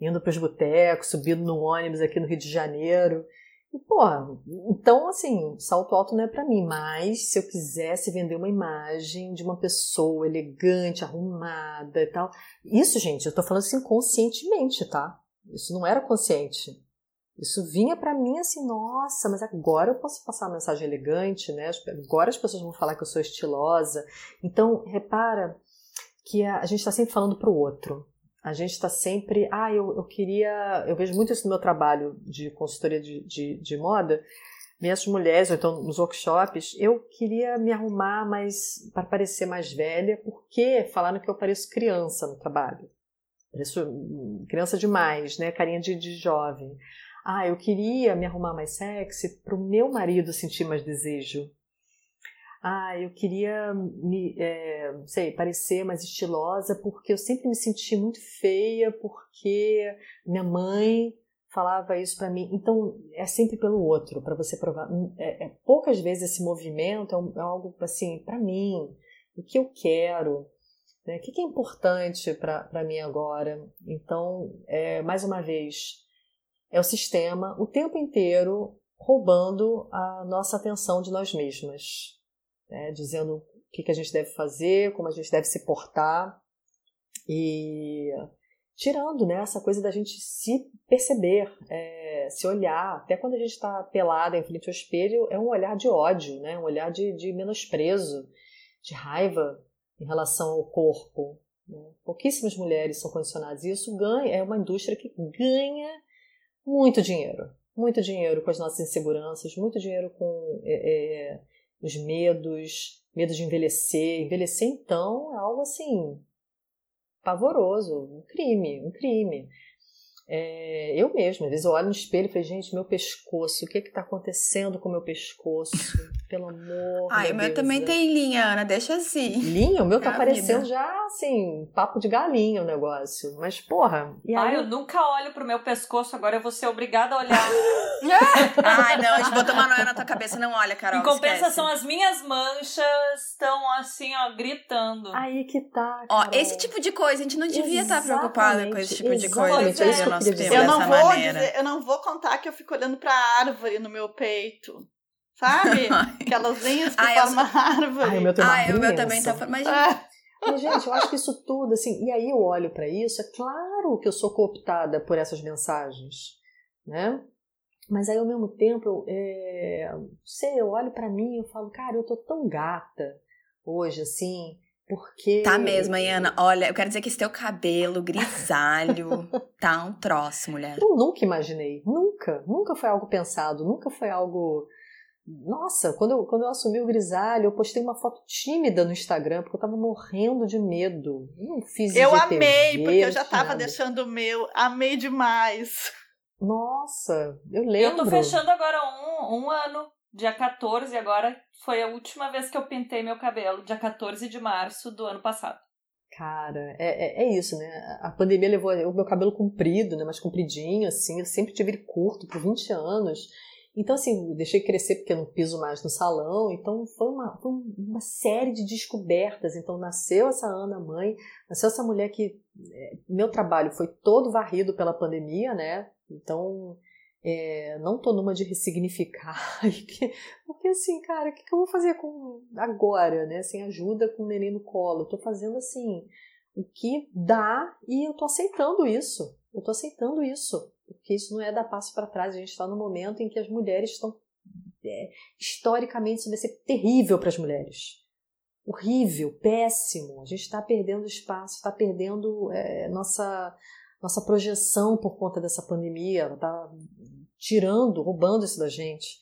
indo para os botecos, subindo no ônibus aqui no Rio de Janeiro. E, pô, então, assim, salto alto não é para mim, mas se eu quisesse vender uma imagem de uma pessoa elegante, arrumada e tal. Isso, gente, eu tô falando assim conscientemente, tá? Isso não era consciente. Isso vinha para mim assim, nossa, mas agora eu posso passar uma mensagem elegante, né? Agora as pessoas vão falar que eu sou estilosa. Então, repara que a, gente está sempre falando para o outro. A gente está sempre, ah, eu, eu queria. Eu vejo muito isso no meu trabalho de consultoria de, de, de moda. Minhas mulheres, ou então nos workshops, eu queria me arrumar mais para parecer mais velha, porque falaram que eu pareço criança no trabalho. Pareço hum, criança demais, né? Carinha de, de jovem. Ah, eu queria me arrumar mais sexy para o meu marido sentir mais desejo. Ah, eu queria me, é, sei, parecer mais estilosa porque eu sempre me senti muito feia porque minha mãe falava isso para mim. Então é sempre pelo outro para você provar. Hum, é, é, poucas vezes esse movimento é, um, é algo assim para mim, o que eu quero, né? o que, é importante para mim agora. Então, é, mais uma vez, é o sistema o tempo inteiro roubando a nossa atenção de nós mesmas, né? dizendo o que, que a gente deve fazer, como a gente deve se portar e tirando né, essa coisa da gente se perceber, é, se olhar. Até quando a gente está pelada em frente ao espelho, é um olhar de ódio, né, um olhar de, de menosprezo, de raiva em relação ao corpo. Né? Pouquíssimas mulheres são condicionadas e isso ganha, é uma indústria que ganha muito dinheiro. Muito dinheiro com as nossas inseguranças, muito dinheiro com é, é, os medos, medo de envelhecer. Envelhecer, então, é algo assim pavoroso, um crime, um crime. É, eu mesma, às vezes eu olho no espelho e falo, gente, meu pescoço, o que é que tá acontecendo com o meu pescoço? Pelo amor Ai, meu o meu Deus, também é. tem linha, Ana, deixa assim. Linha? O meu tá É a parecendo vida. já, assim, papo de galinha o negócio. Mas, porra, e aí Ai, eu nunca olho pro meu pescoço, agora eu vou ser obrigada a olhar. Ai, não, a gente botou uma noia na tua cabeça, não olha, Carol. em compensação, esquece. as minhas manchas estão assim, ó, gritando. aí que tá. Ó, Carol. esse tipo de coisa, a gente não devia estar preocupada com esse tipo de Exatamente, coisa. exatamente, é que eu não vou dizer, eu não vou contar que eu fico olhando pra árvore no meu peito. Sabe? Aquelas linhas que Ai, eu formam árvore. Ai, o meu tem uma Ai, o meu também tá. Mas, Ah, Mas, gente, eu acho que isso tudo, assim, e aí eu olho pra isso, é claro que eu sou cooptada por essas mensagens, né? Mas aí, ao mesmo tempo, eu, é, sei, eu olho pra mim e eu falo, cara, eu tô tão gata hoje, assim, Porque. Tá mesmo, Ana. Olha, eu quero dizer que esse teu cabelo grisalho tá um troço, mulher. Eu nunca imaginei. Nunca. Nunca foi algo pensado. Nunca foi algo. Nossa, quando eu, quando eu assumi o grisalho, eu postei uma foto tímida no Instagram, porque eu tava morrendo de medo. Eu não fiz Eu IGTV, amei, porque eu já tava nada. deixando o meu. Amei demais. Nossa, eu Eu lembro. tô fechando agora um, um ano, dia 14, agora foi a última vez que eu pintei meu cabelo, dia 14 de março do ano passado. Cara, é, é, é isso, né? A pandemia levou o meu cabelo comprido, né? Mais compridinho, assim. Eu sempre tive ele curto por 20 anos. Então, assim, deixei crescer porque eu não piso mais no salão. Então, foi uma, foi uma série de descobertas. Então, nasceu essa Ana mãe, nasceu essa mulher que. é, meu trabalho foi todo varrido pela pandemia, né? Então, é, não tô numa de ressignificar. Porque, assim, cara, o que, eu vou fazer com agora, né? Sem ajuda com o neném no colo. Eu tô fazendo, assim, o que dá e eu tô aceitando isso. Eu tô aceitando isso. Porque isso não é dar passo para trás. A gente está no momento em que as mulheres estão. é, historicamente, isso vai ser terrível para as mulheres. Horrível, péssimo. A gente está perdendo espaço, está perdendo é, nossa, nossa projeção por conta dessa pandemia. Está tirando, roubando isso da gente.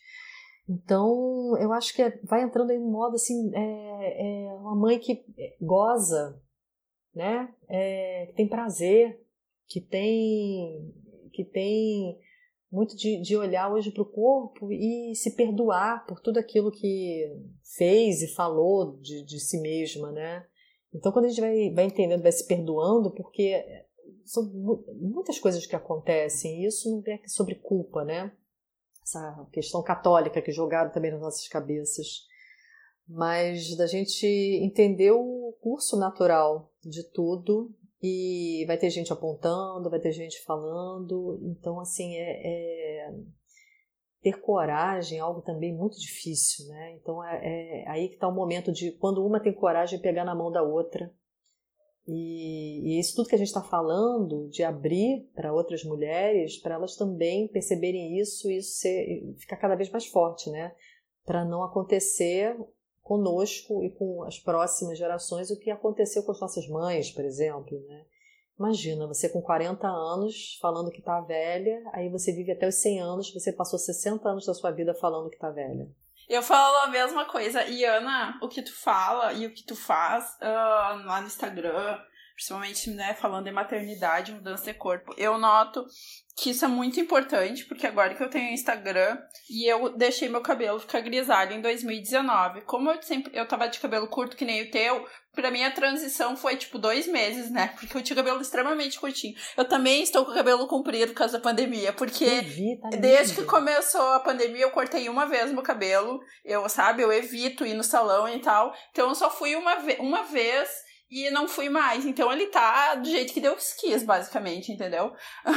Então, eu acho que é- vai entrando em um modo assim, é, é uma mãe que goza, né? É, que tem prazer, que tem, que tem muito de, de olhar hoje para o corpo e se perdoar por tudo aquilo que fez e falou de, de si mesma, né? Então, quando a gente vai, vai entendendo, vai se perdoando, porque são mu- muitas coisas que acontecem, e isso não é sobre culpa, né? Essa questão católica que jogaram também nas nossas cabeças. Mas da gente entender o curso natural de tudo e vai ter gente apontando, vai ter gente falando. Então, assim, é, é- ter coragem é algo também muito difícil, né? Então, é, é aí que está o momento de quando uma tem coragem de pegar na mão da outra. E, e isso tudo que a gente está falando, de abrir para outras mulheres, para elas também perceberem isso e isso ser, ficar cada vez mais forte, né? Para não acontecer conosco e com as próximas gerações o que aconteceu com as nossas mães, por exemplo, né? Imagina, você com 40 anos falando que tá velha, aí você vive até os 100 anos, você passou 60 anos da sua vida falando que tá velha. Eu falo a mesma coisa. E Ana, o que tu fala e o que tu faz ah, lá no Instagram, principalmente né, falando em maternidade, mudança de corpo, eu noto que isso é muito importante, porque agora que eu tenho Instagram e eu deixei meu cabelo ficar grisalho em 2019. Como eu sempre eu tava de cabelo curto que nem o teu, pra mim a transição foi tipo dois meses, né? Porque eu tinha cabelo extremamente curtinho. Eu também estou com o cabelo comprido por causa da pandemia, porque vi, tá Desde que começou a pandemia, eu cortei uma vez meu cabelo. Eu, sabe, eu evito ir no salão e tal. Então eu só fui uma, ve uma vez e não fui mais. Então ele tá do jeito que Deus quis, basicamente, entendeu?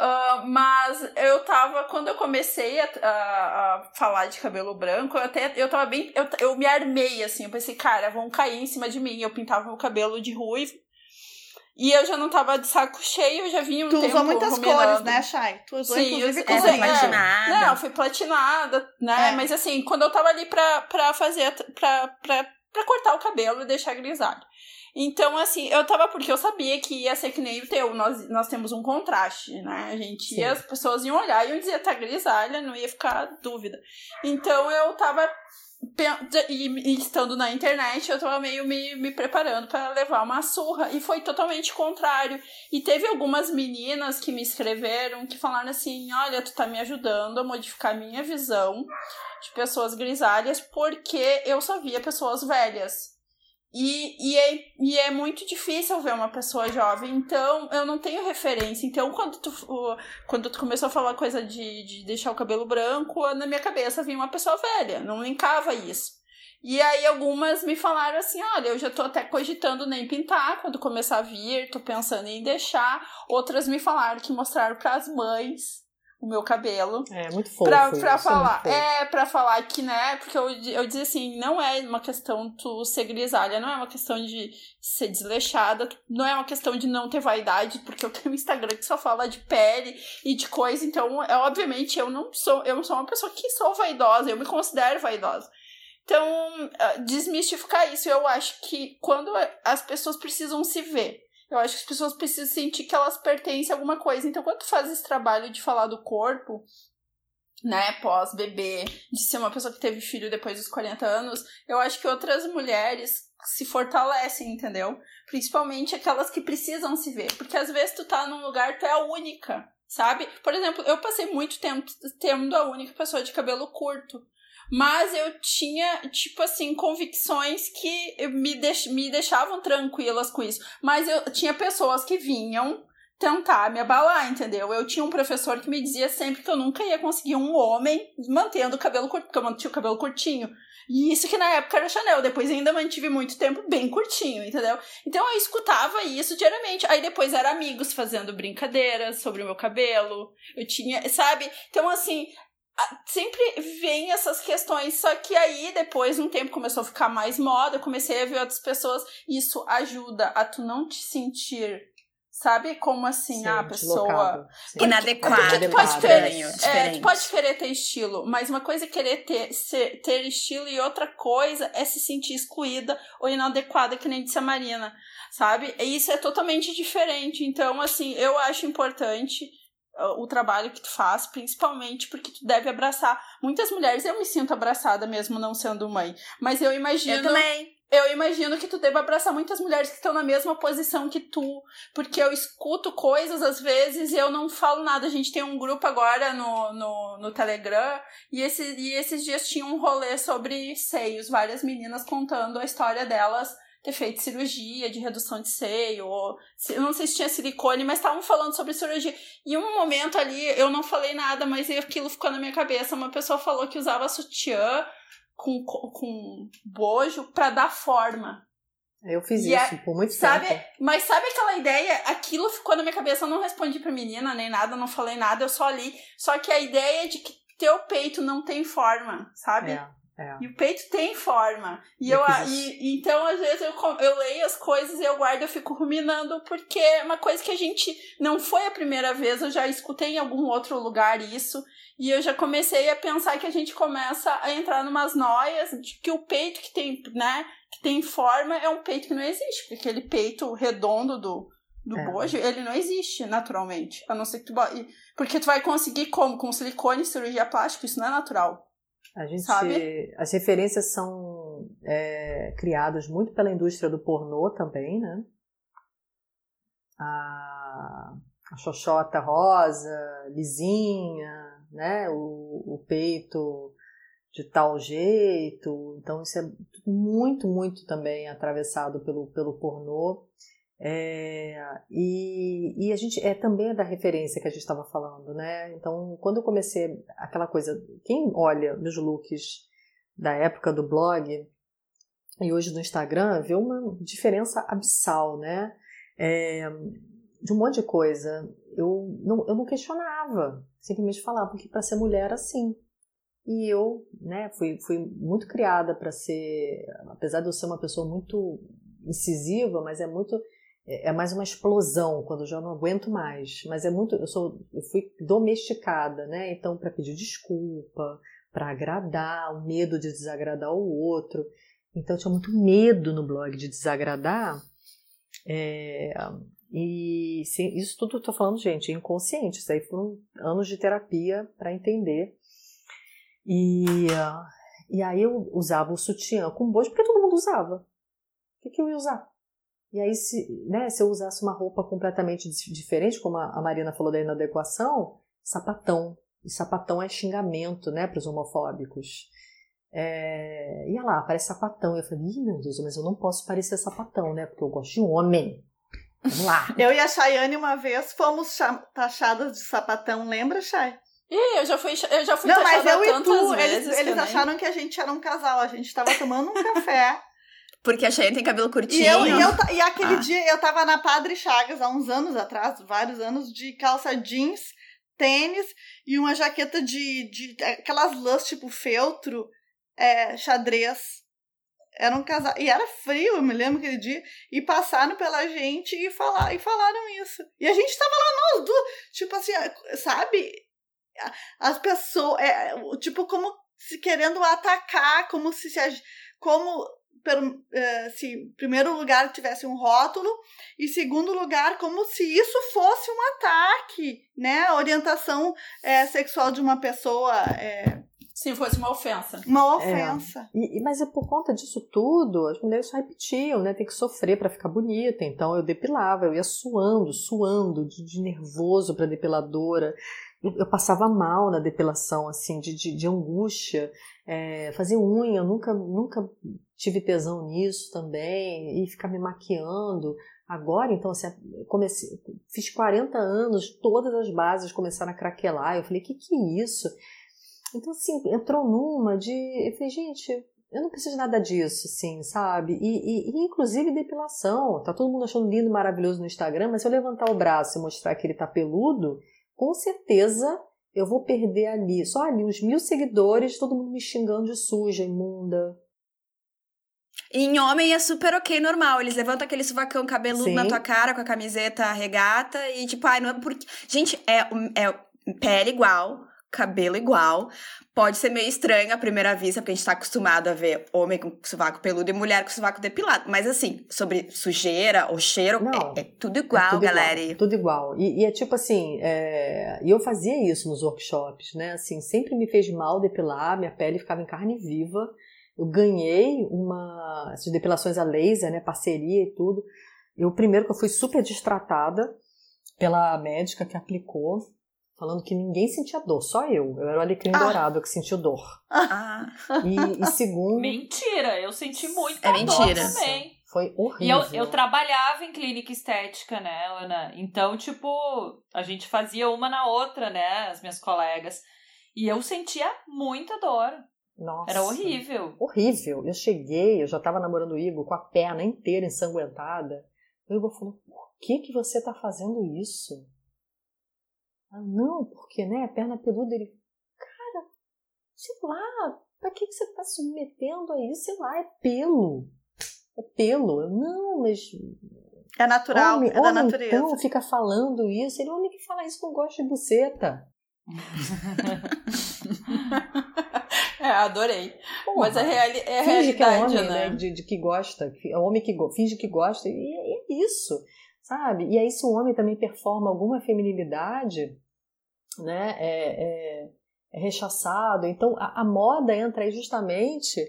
Ah, mas eu tava, quando eu comecei a, a- a falar de cabelo branco, eu até eu tava bem. Eu, eu me armei assim, eu pensei, cara, vão cair em cima de mim. Eu pintava meu cabelo de ruivo. E eu já não tava de saco cheio, eu já vinha um Tu tempo usou muitas ruminando. cores, né, Chay? Tu usou, Sim, inclusive, eu- é, platinada. Não, foi platinada, né? É. Mas assim, quando eu tava ali pra, pra fazer, pra, pra, pra cortar o cabelo e deixar grisalho. Então, assim, eu tava porque eu sabia que ia ser que nem o teu. Nós, nós temos um contraste, né? A gente ia, as pessoas iam olhar e iam dizer, tá grisalha, não ia ficar dúvida. Então eu tava. E, e estando na internet, eu tava meio me, me preparando pra levar uma surra. E foi totalmente contrário. E teve algumas meninas que me escreveram que falaram assim: Olha, tu tá me ajudando a modificar minha visão de pessoas grisalhas porque eu só via pessoas velhas. E, e, é, e é muito difícil ver uma pessoa jovem, então eu não tenho referência. Então, quando tu, quando tu começou a falar coisa de, de deixar o cabelo branco, na minha cabeça vinha uma pessoa velha, não linkava isso. E aí algumas me falaram assim, olha, eu já tô até cogitando nem pintar quando começar a vir, tô pensando em deixar. Outras me falaram que mostraram pras mães o meu cabelo. É muito fofo. Pra, pra é falar, fofo. é, pra falar que, né, porque eu, eu dizia assim, não é uma questão tu ser grisalha, não é uma questão de ser desleixada, não é uma questão de não ter vaidade, porque eu tenho um Instagram que só fala de pele e de coisa, então, é, obviamente, eu não sou, eu sou uma pessoa que sou vaidosa, eu me considero vaidosa. Então, ah, desmistificar isso, eu acho que quando as pessoas precisam se ver, eu acho que as pessoas precisam sentir que elas pertencem a alguma coisa. Então, quando tu faz esse trabalho de falar do corpo, né, pós-bebê, de ser uma pessoa que teve filho depois dos 40 anos, eu acho que outras mulheres se fortalecem, entendeu? Principalmente aquelas que precisam se ver. Porque às vezes tu tá num lugar, tu é a única, sabe? Por exemplo, eu passei muito tempo tendo a única pessoa de cabelo curto. Mas eu tinha, tipo assim, convicções que me, deix me deixavam tranquilas com isso. Mas eu tinha pessoas que vinham tentar me abalar, entendeu? Eu tinha um professor que me dizia sempre que eu nunca ia conseguir um homem mantendo o cabelo curto, porque eu mantinha o cabelo curtinho. E isso que na época era Chanel, depois ainda mantive muito tempo bem curtinho, entendeu? Então eu escutava isso diariamente. Aí depois era amigos fazendo brincadeiras sobre o meu cabelo. Eu tinha, sabe? Então assim, sempre vem essas questões, só que aí depois um tempo começou a ficar mais moda, eu comecei a ver outras pessoas, isso ajuda a tu não te sentir Sabe como assim Sim, a pessoa. Inadequada. Porque tu pode, querer, é, tu pode querer ter estilo, mas uma coisa é querer ter, ser, ter estilo e outra coisa é se sentir excluída ou inadequada, que nem disse a Marina. Sabe? E isso é totalmente diferente. Então, assim, eu acho importante o trabalho que tu faz, principalmente porque tu deve abraçar muitas mulheres. Eu me sinto abraçada mesmo não sendo mãe, mas eu imagino. Eu também. Eu imagino que tu deva abraçar muitas mulheres que estão na mesma posição que tu, porque eu escuto coisas às vezes e eu não falo nada. A gente tem um grupo agora no, no, no Telegram e, esse, e esses dias tinha um rolê sobre seios, várias meninas contando a história delas ter feito cirurgia de redução de seio, ou eu não sei se tinha silicone, mas estavam falando sobre cirurgia. E um momento ali eu não falei nada, mas aquilo ficou na minha cabeça. Uma pessoa falou que usava sutiã com, com bojo para dar forma. Eu fiz e isso é, por muito sabe, tempo. Mas sabe aquela ideia? Aquilo ficou na minha cabeça. Eu não respondi pra menina nem nada, não falei nada, eu só li. Só que a ideia de que teu peito não tem forma, sabe? É. É. E o peito tem forma. E, eu, e, então, às vezes, eu, eu leio as coisas e eu guardo, eu fico ruminando, porque é uma coisa que a gente. Não foi a primeira vez, eu já escutei em algum outro lugar isso. E eu já comecei a pensar que a gente começa a entrar numas noias de que o peito que tem, né, que tem forma é um peito que não existe. Porque aquele peito redondo do, do é. bojo, ele não existe naturalmente. A não ser que tu. Porque tu vai conseguir como? Com silicone, cirurgia plástica, isso não é natural. A gente, sabe? As referências são é, criadas muito pela indústria do pornô também, né? A, a xoxota rosa, lisinha, né? O, o peito de tal jeito. Então, isso é muito, muito também atravessado pelo, pelo pornô. É, e, e a gente é também da referência que a gente estava falando, né? Então, quando eu comecei aquela coisa, quem olha meus looks da época do blog e hoje no Instagram vê uma diferença abissal, né? É, de um monte de coisa. Eu não, eu não questionava, simplesmente falava que para ser mulher assim. E eu, né, fui, fui muito criada para ser, apesar de eu ser uma pessoa muito incisiva, mas é muito é, é mais uma explosão quando eu já não aguento mais. Mas é muito, eu sou, eu fui domesticada, né? Então para pedir desculpa, para agradar, o medo de desagradar o outro. Então eu tinha muito medo no blog de desagradar. É, e isso tudo eu tô falando, gente, é inconsciente. Isso aí foram anos de terapia para entender. E, e aí eu usava o sutiã com bojo porque todo mundo usava. O que, que eu ia usar? E aí, se, né, se eu usasse uma roupa completamente diferente, como a Marina falou da inadequação, sapatão. E sapatão é xingamento, né, para os homofóbicos. É, ia lá, parece sapatão. Eu falei, Ih, meu Deus, mas eu não posso parecer sapatão, né, porque eu gosto de homem. Vamos lá. eu e a Chayane uma vez fomos taxadas de sapatão, lembra, Chay? Ih, eu já fui, eu já fui Não, mas eu e tu, eles, eles acharam que a gente era um casal. A gente tava tomando um café. Porque a Cheyenne tem cabelo curtinho. E, eu, e, eu, e aquele ah. dia eu tava na Padre Chagas, há uns anos atrás, vários anos, de calça jeans, tênis e uma jaqueta de. de aquelas lãs tipo feltro, é, xadrez. Era um casal. E era frio, eu me lembro aquele dia. E passaram pela gente e, falar, e falaram isso. E a gente tava lá nós duas. Tipo assim, sabe? As pessoas. É, tipo, como se querendo atacar, como se, se como se em primeiro lugar tivesse um rótulo e segundo lugar como se isso fosse um ataque, né? A orientação é, sexual de uma pessoa é, Sim, fosse uma ofensa. Uma ofensa. É. E, mas é por conta disso tudo, as mulheres só repetiam, né? Tem que sofrer para ficar bonita. Então eu depilava, eu ia suando, suando de, de nervoso para depiladora. Eu, passava mal na depilação, assim, de, de, de angústia. É, fazer unha, nunca, nunca tive tesão nisso também. E ficar me maquiando. Agora, então, assim, comecei, fiz 40 anos, todas as bases começaram a craquelar. Eu falei, que que é isso? Então, assim, entrou numa de. Eu falei, gente, eu não preciso de nada disso, assim, sabe? E, e, e, inclusive depilação. Tá todo mundo achando lindo, maravilhoso no Instagram, mas se eu levantar o braço e mostrar que ele tá peludo, com certeza eu vou perder ali, só ali, uns mil seguidores, todo mundo me xingando de suja, imunda. Em homem é super ok, normal. Eles levantam aquele suvacão cabeludo Sim. na tua cara com a camiseta regata e tipo, ai, não é porque. Gente, é, é pele igual, cabelo igual. Pode ser meio estranho à primeira vista, porque a gente tá acostumado a ver homem com sovaco peludo e mulher com sovaco depilado. Mas assim, sobre sujeira ou cheiro, Não, é, é, tudo igual, é tudo galera. Igual, tudo igual. E, e é tipo assim, é... e eu fazia isso nos workshops, né? Assim, sempre me fez mal depilar, minha pele ficava em carne viva. Eu ganhei uma essas depilações a laser, né? Parceria e tudo. Eu primeiro que eu fui super destratada pela médica que aplicou falando que ninguém sentia dor, só eu. Eu era o alecrim ah. dourado que sentiu dor. Ah. E, e, segundo. Mentira, eu senti muito é mentira. dor também. Foi horrível. E eu, eu trabalhava em clínica estética, né, Ana? Então, tipo, a gente fazia uma na outra, né, as minhas colegas. E eu sentia muita dor. Nossa. Era horrível. Horrível. Eu cheguei, eu já tava namorando o Igor com a perna inteira ensanguentada. O Igor falou: por que, que você tá fazendo isso? Ah, não, porque, né, perna peluda, ele, cara, sei lá, pra que, que você tá submetendo a isso? Sei lá, é pelo. É pelo. Não, mas. É natural, homem, é da natureza. Então fica falando isso. Ele, homem que fala isso não gosta de buceta. é, adorei. Porra, Mas a, reali é a finge realidade, que é homem, né? né? De, de, que gosta. É homem que finge que gosta. E é isso sabe? E aí, se o homem também performa alguma feminilidade, né, é, é, é rechaçado. Então, a, a, moda entra aí justamente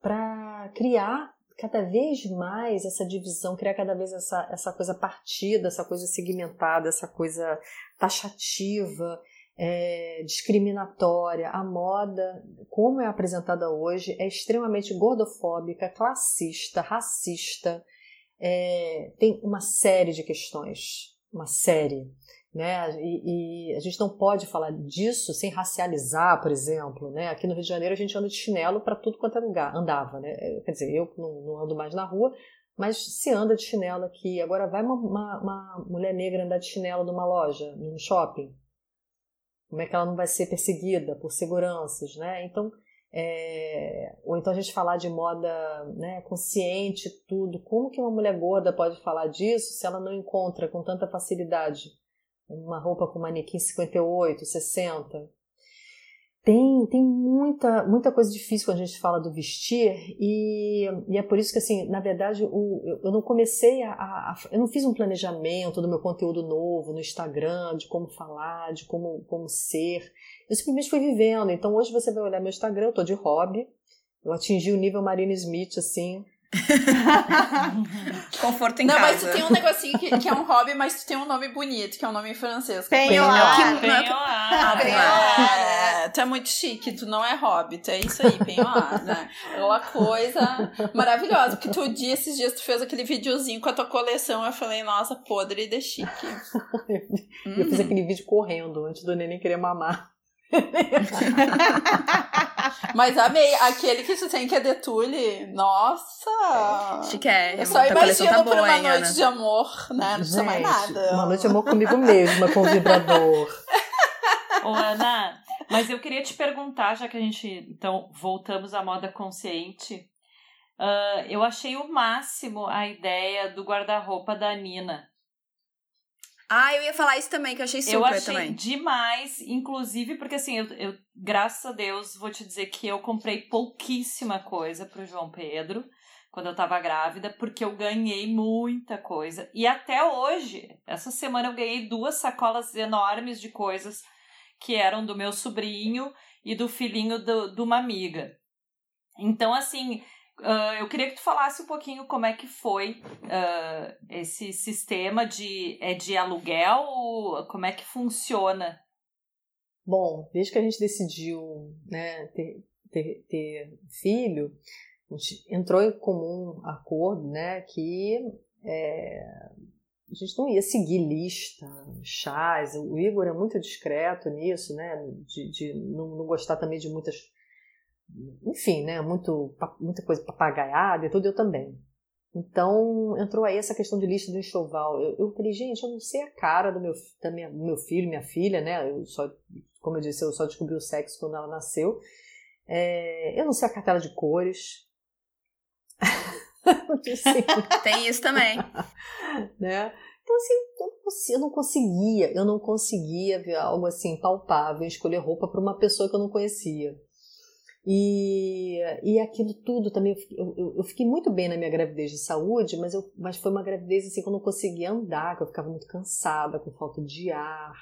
para criar cada vez mais essa divisão, criar cada vez essa, essa coisa partida, essa coisa segmentada, essa coisa taxativa, é, discriminatória. A moda, como é apresentada hoje, é extremamente gordofóbica, classista, racista, é, tem uma série de questões, uma série. Né? E, e, a gente não pode falar disso sem racializar, por exemplo. Né? Aqui no Rio de Janeiro a gente anda de chinelo para tudo quanto é lugar, andava. Né? É, quer dizer, eu não, não, ando mais na rua, mas se anda de chinelo aqui. Agora vai uma, uma, uma mulher negra andar de chinelo numa loja, num shopping. Como é que ela não vai ser perseguida por seguranças? Né? Então, é, ou então a gente falar de moda né, consciente, tudo. Como que uma mulher gorda pode falar disso se ela não encontra com tanta facilidade uma roupa com manequim 58, 60? Tem, tem muita, muita coisa difícil quando a gente fala do vestir, e, e é por isso que, assim, na verdade, o, eu, não comecei a, a, Eu não fiz um planejamento do meu conteúdo novo no Instagram, de como falar, de como, como ser. Eu simplesmente fui vivendo. Então, hoje você vai olhar meu Instagram, eu tô de hobby. Eu atingi o nível Marina Smith, assim, Conforto em não, casa. Não, mas tu tem um negocinho que, que, é um hobby, mas tu tem um nome bonito, que é um nome francês. Penhoar. Penhoar. É, tu é muito chique, tu não é hobby, tu é isso aí, penhoar, né? É uma coisa maravilhosa, porque tu dia, esses dias, tu fez aquele videozinho com a tua coleção, eu falei, nossa, podre de chique. eu fiz aquele vídeo correndo, antes do neném querer mamar. Mas amei. Aquele que tu tem que é de Tule, nossa! Chique é. Eu só imagino tá por uma hein, noite Ana? de amor, né? Não precisa mais nada. Uma noite de amor comigo mesma, com o vibrador. Ô, Ana, mas eu queria te perguntar, já que a gente, então, voltamos à moda consciente. Uh, eu achei o máximo a ideia do guarda-roupa da Nina. Ah, eu ia falar isso também, que eu achei super eu achei também. demais, inclusive porque assim, eu, eu, graças a Deus, vou te dizer que eu comprei pouquíssima coisa pro João Pedro quando eu tava grávida, porque eu ganhei muita coisa. E até hoje, essa semana eu ganhei duas sacolas enormes de coisas que eram do meu sobrinho e do filhinho do, de uma amiga. Então, assim, Uh, eu queria que tu falasse um pouquinho como é que foi uh, esse sistema de, é de aluguel, como é que funciona? Bom, desde que a gente decidiu né, ter, ter, ter filho, a gente entrou em comum acordo né, que é, a gente não ia seguir lista, chás. O Igor é muito discreto nisso, né, de, de não, não gostar também de muitas enfim, né, muito, muita coisa papagaiada e tudo, eu também. Então entrou aí essa questão de lista do enxoval. Eu, eu falei, gente, eu não sei a cara do meu, da minha, meu filho, minha filha, né? Eu só, como eu disse, eu só descobri o sexo quando ela nasceu. É, eu não sei a cartela de cores. Tem isso também. né? Então, assim, eu não conseguia, eu não conseguia ver algo assim palpável, escolher roupa para uma pessoa que eu não conhecia. E, e aquilo tudo também, eu, eu, eu, fiquei muito bem na minha gravidez de saúde, mas, eu, mas foi uma gravidez assim que eu não conseguia andar, que eu ficava muito cansada, com falta de ar.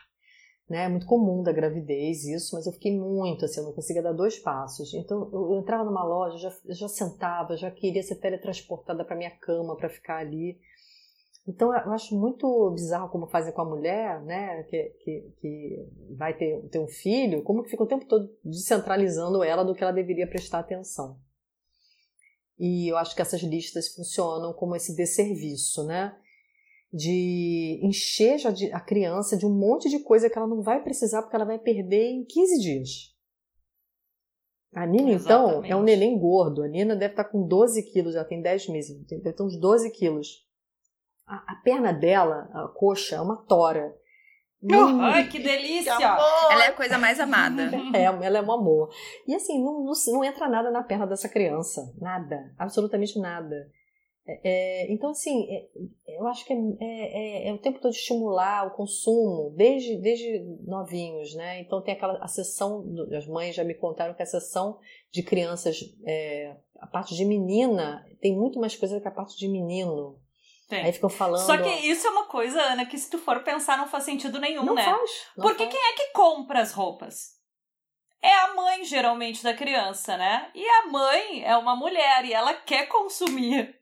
Né? É muito comum da gravidez isso, mas eu fiquei muito assim, eu não conseguia dar dois passos. Então eu, eu entrava numa loja, já, já sentava, já queria ser teletransportada para minha cama para ficar ali. Então, eu acho muito bizarro como fazem com a mulher, né, que, que, que vai ter, ter um filho, como que fica o tempo todo descentralizando ela do que ela deveria prestar atenção. E eu acho que essas listas funcionam como esse desserviço, né? De encher a criança de um monte de coisa que ela não vai precisar porque ela vai perder em 15 dias. A Nina, Exatamente. então, é um neném gordo. A Nina deve estar com 12 quilos, já tem 10 meses, deve ter uns 12 quilos a, a perna dela, a coxa, é uma tora. Hum, Ai, que delícia! Que ela é a coisa mais amada. É, ela é um amor. E assim, não, não, não entra nada na perna dessa criança. Nada. Absolutamente nada. É, é então, assim, é, eu acho que é, é, é, é, o tempo todo estimular o consumo, desde, desde novinhos, né? Então, tem aquela a sessão, as mães já me contaram que a sessão de crianças, é, a parte de menina, tem muito mais coisa que a parte de menino. Tem. Aí ficam falando. Só que isso é uma coisa, Ana, que se tu for pensar não faz sentido nenhum, não né? Faz, não Porque faz. quem é que compra as roupas? É a mãe, geralmente, da criança, né? E a mãe é uma mulher e ela quer consumir,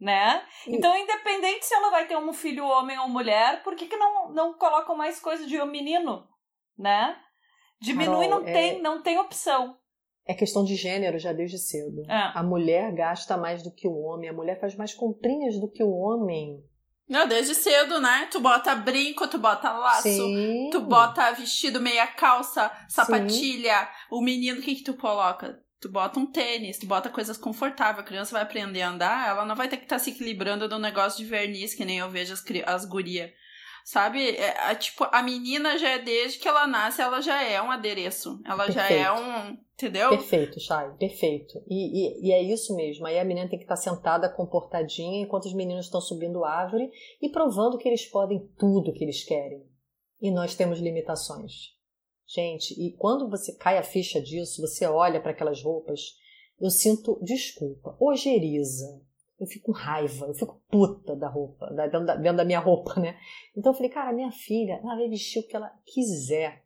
né? E... Então, independente se ela vai ter um filho homem ou mulher, por que, que não, não colocam mais coisa de um menino, né? Diminui, Carol, não, é... tem, não tem opção. É questão de gênero já desde cedo. É. A mulher gasta mais do que o homem, a mulher faz mais comprinhas do que o homem. Não, desde cedo, né? Tu bota brinco, tu bota laço, Sim. tu bota vestido, meia calça, sapatilha. Sim. O menino, o que que tu coloca? Tu bota um tênis, tu bota coisas confortáveis. A criança vai aprender a andar, ela não vai ter que estar tá se equilibrando no negócio de verniz, que nem eu vejo as, as gurias. Sabe? É, é, tipo, a menina já é desde que ela nasce, ela já é um adereço. Ela perfeito. já é um. Entendeu? Perfeito, Chay, perfeito. E, e, e, é isso mesmo. Aí a menina tem que estar sentada, comportadinha, enquanto os meninos estão subindo árvore e provando que eles podem tudo que eles querem. E nós temos limitações. Gente, e quando você cai a ficha disso, você olha para aquelas roupas, eu sinto desculpa, ojeriza, eu fico com raiva, eu fico puta da roupa, da, dentro, da, dentro da minha roupa, né? Então eu falei, cara, minha filha, ela vai vestir o que ela quiser.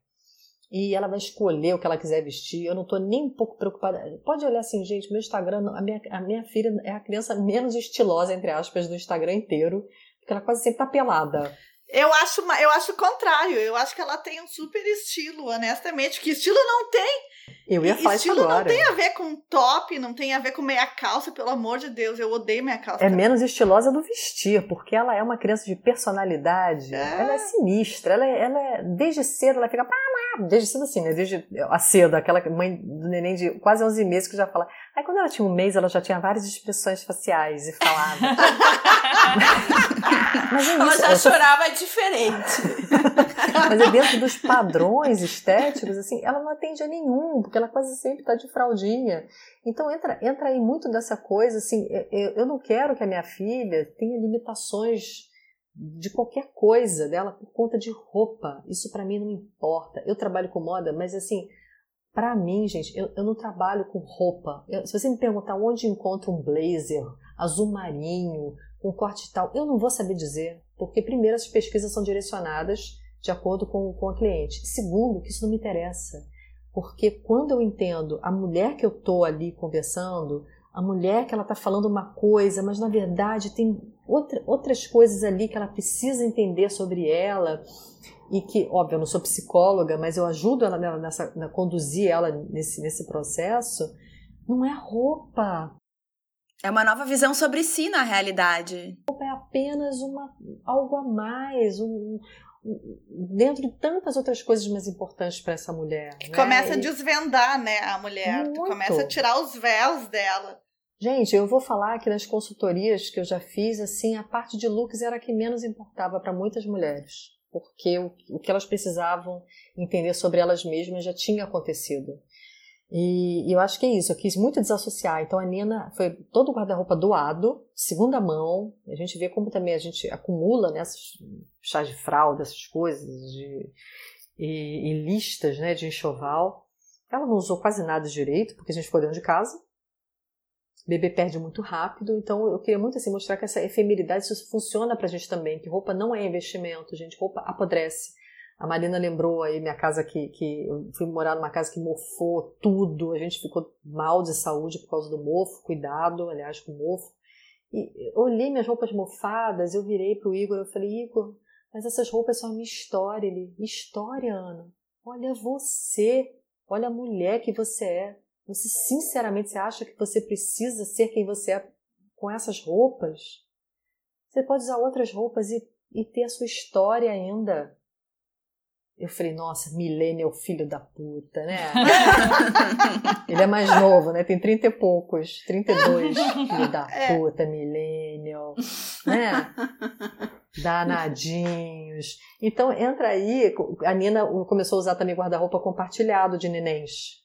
E ela vai escolher o que ela quiser vestir. Eu não tô nem um pouco preocupada. Pode olhar assim, gente, meu Instagram, a minha, a minha filha é a criança menos estilosa, entre aspas, do Instagram inteiro, porque ela quase sempre tá pelada. Eu acho, eu acho o contrário. Eu acho que ela tem um super estilo, honestamente. Que estilo não tem. Eu ia falar estilo isso agora. não tem a ver com top, não tem a ver com meia calça, pelo amor de Deus. Eu odeio meia calça. É menos estilosa do vestir, porque ela é uma criança de personalidade. É. Ela é sinistra. Ela é, ela é, desde cedo, ela fica. Desde cedo assim, né? Desde a cedo, aquela mãe do neném de quase 11 meses que já fala. Aí quando ela tinha um mês, ela já tinha várias expressões faciais e falava. Mas é ela já chorava diferente. Mas é dentro dos padrões estéticos, assim, ela não atende a nenhum, porque ela quase sempre está de fraldinha. Então entra, entra aí muito dessa coisa, assim, eu, eu não quero que a minha filha tenha limitações de qualquer coisa dela por conta de roupa. Isso para mim não importa. Eu trabalho com moda, mas assim, para mim, gente, eu, eu, não trabalho com roupa. Eu, se você me perguntar onde encontro um blazer azul marinho, com corte tal, eu não vou saber dizer, porque primeiro as pesquisas são direcionadas de acordo com, com a cliente. Segundo, que isso não me interessa, porque quando eu entendo a mulher que eu tô ali conversando, a mulher que ela tá falando uma coisa, mas na verdade tem outra, outras coisas ali que ela precisa entender sobre ela e que, óbvio, eu não sou psicóloga, mas eu ajudo ela nessa, na conduzir ela nesse, nesse processo, não é roupa. É uma nova visão sobre si na realidade. É apenas uma, algo a mais, um, dentro de tantas outras coisas mais importantes para essa mulher. Que né? começa a desvendar, né, a mulher. Muito. começa a tirar os véus dela. Gente, eu vou falar que nas consultorias que eu já fiz, assim, a parte de looks era a que menos importava para muitas mulheres, porque o, o que elas precisavam entender sobre elas mesmas já tinha acontecido. E, e, eu acho que é isso, eu quis muito desassociar. Então a Nina foi todo o guarda-roupa doado, segunda mão. A gente vê como também a gente acumula né, chás de fralda, essas coisas, de, e, e listas né, de enxoval. Ela não usou quase nada direito, porque a gente ficou dentro de casa bebê perde muito rápido, então eu queria muito assim mostrar que essa efemeridade isso funciona pra gente também, que roupa não é investimento, gente, roupa apodrece. A Marina lembrou aí minha casa que, que eu fui morar numa casa que mofou tudo, a gente ficou mal de saúde por causa do mofo, cuidado, aliás, com mofo. E olhei minhas roupas mofadas, eu virei pro Igor, eu falei, Igor, mas essas roupas são a minha história. Ele, história, Ana? Olha você, olha a mulher que você é. Você sinceramente você acha que você precisa ser quem você é com essas roupas? Você pode usar outras roupas e, e ter a sua história ainda. Eu falei, nossa, Milênio é o filho da puta, né? Ele é mais novo, né? Tem trinta e poucos, 32, filho da é. puta, Milênio, né? Danadinhos. Então, entra aí, a Nina começou a usar também guarda-roupa compartilhado de nenéns.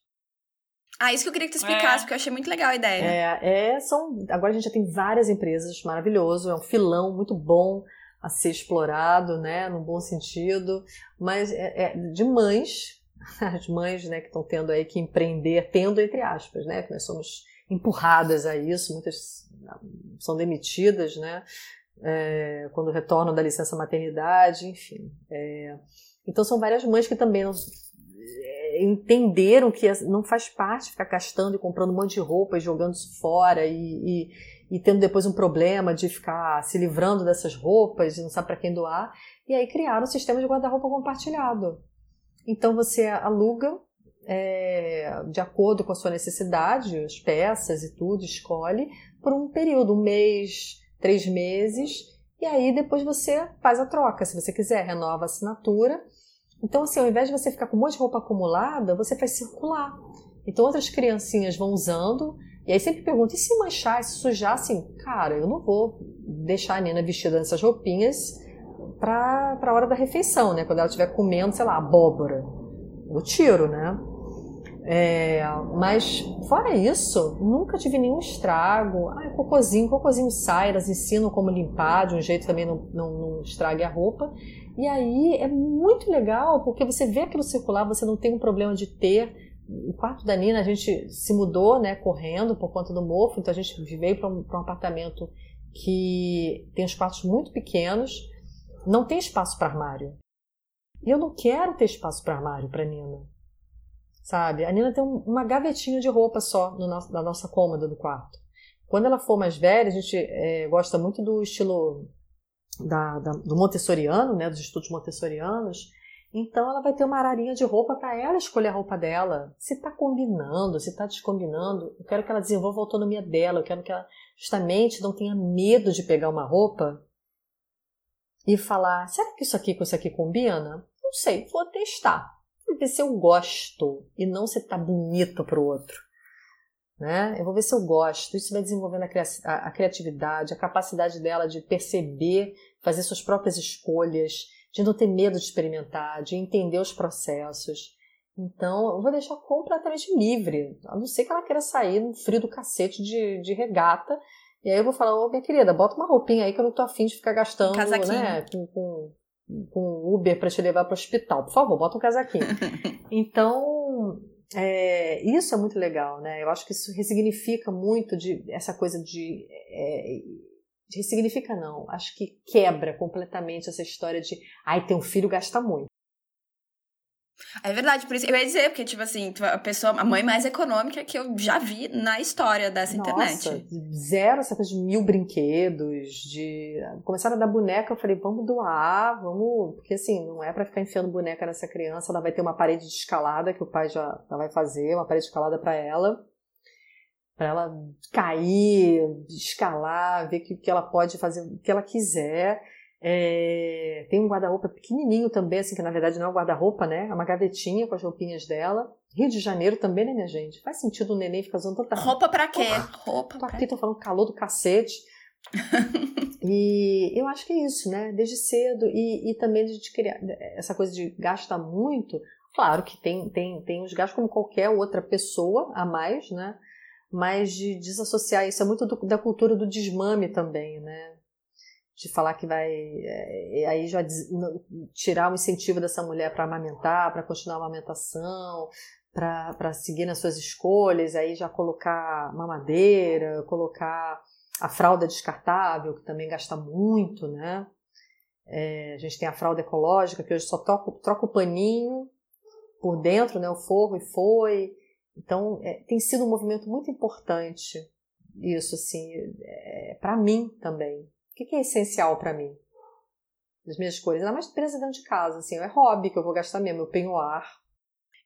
Ah, isso que eu queria que tu explicasse, é. porque eu achei muito legal a ideia. É, é, são. Agora a gente já tem várias empresas, maravilhoso, é um filão muito bom a ser explorado, né, no bom sentido, mas é, é de mães, as mães, né, que estão tendo aí que empreender, tendo entre aspas, né, que nós somos empurradas a isso, muitas são demitidas, né, é, quando retornam da licença maternidade, enfim. É, então são várias mães que também não entenderam que não faz parte ficar gastando e comprando um monte de roupa e jogando isso fora e, e, e tendo depois um problema de ficar se livrando dessas roupas e não sabe para quem doar. E aí criaram um sistema de guarda-roupa compartilhado. Então você aluga é, de acordo com a sua necessidade, as peças e tudo, escolhe por um período, um mês, três meses, e aí depois você faz a troca. Se você quiser, renova a assinatura então, assim, ao invés de você ficar com um monte de roupa acumulada, você faz circular. Então, outras criancinhas vão usando, e aí sempre pergunta: e se manchar, se sujar? Assim, cara, eu não vou deixar a Nina vestida nessas roupinhas para a hora da refeição, né? Quando ela estiver comendo, sei lá, abóbora. Eu tiro, né? É, mas fora isso, nunca tive nenhum estrago. Ah, cocôzinho, cocôzinho sai, elas ensinam como limpar de um jeito também não, não, não estrague a roupa. E aí é muito legal, porque você vê aquilo circular, você não tem um problema de ter. O quarto da Nina, a gente se mudou, né, correndo por conta do mofo, então a gente veio para um, um apartamento que tem os quartos muito pequenos, não tem espaço para armário. E eu não quero ter espaço para armário para Nina. Sabe? A Nina tem um, uma gavetinha de roupa só no nosso, na nossa cômoda do quarto. Quando ela for mais velha, a gente é, gosta muito do estilo da, da, do montessoriano, né, dos estudos montessorianos, então ela vai ter uma ararinha de roupa para ela escolher a roupa dela. Se está combinando, se está descombinando, eu quero que ela desenvolva a autonomia dela, eu quero que ela justamente não tenha medo de pegar uma roupa e falar: será que isso aqui com isso aqui combina? Não sei, vou testar. Vou ver se eu gosto e não se está bonito para o outro. Né? Eu vou ver se eu gosto. Isso vai desenvolvendo a, a, criatividade, a capacidade dela de perceber, fazer suas próprias escolhas, de não ter medo de experimentar, de entender os processos. Então, eu vou deixar completamente livre, a não ser que ela queira sair no frio do cacete de, de regata E aí eu vou falar, ô minha querida, bota uma roupinha aí que eu não tô afim de ficar gastando, Um né, com, com, com Uber para te levar para o hospital. Por favor, bota um casaquinho. então, é, isso é muito legal, né? Eu acho que isso ressignifica muito de essa coisa de. É, ressignifica não, acho que quebra completamente essa história de ai, ter um filho gasta muito. É verdade, por isso eu ia dizer, porque, tipo assim, a pessoa, a mãe mais econômica que eu já vi na história dessa Nossa, internet. Zero essa coisa de mil brinquedos, de. Começaram a dar boneca, eu falei, vamos doar, vamos. Porque assim, não é para ficar enfiando boneca nessa criança, ela vai ter uma parede de escalada que o pai já, vai fazer, uma parede de escalada para ela. Para ela cair, escalar, ver o que, que ela pode fazer, o que ela quiser. É, tem um guarda-roupa pequenininho também, assim, que na verdade não é um guarda-roupa, né? É uma gavetinha com as roupinhas dela. Rio de Janeiro também, né, minha gente? Faz sentido o neném ficar usando tanta roupa. pra quê? Porra, roupa tô aqui, tô falando calor do cacete. e eu acho que é isso, né? Desde cedo. E, e também de criar essa coisa de gastar muito. Claro que tem, tem, tem os gastos como qualquer outra pessoa a mais, né? Mas de desassociar isso é muito do, da cultura do desmame também, né? de falar que vai é, aí já tirar o incentivo dessa mulher para amamentar, para continuar a amamentação, para seguir nas suas escolhas, aí já colocar mamadeira, colocar a fralda descartável, que também gasta muito, né? É, a gente tem a fralda ecológica, que hoje só troca o paninho por dentro, né? O forro e foi. Então, é, tem sido um movimento muito importante isso, assim, é, para mim também, o que, que é essencial para mim? Das minhas escolhas. Ainda mais presa dentro de casa, assim. É hobby que eu vou gastar mesmo, meu penhoar.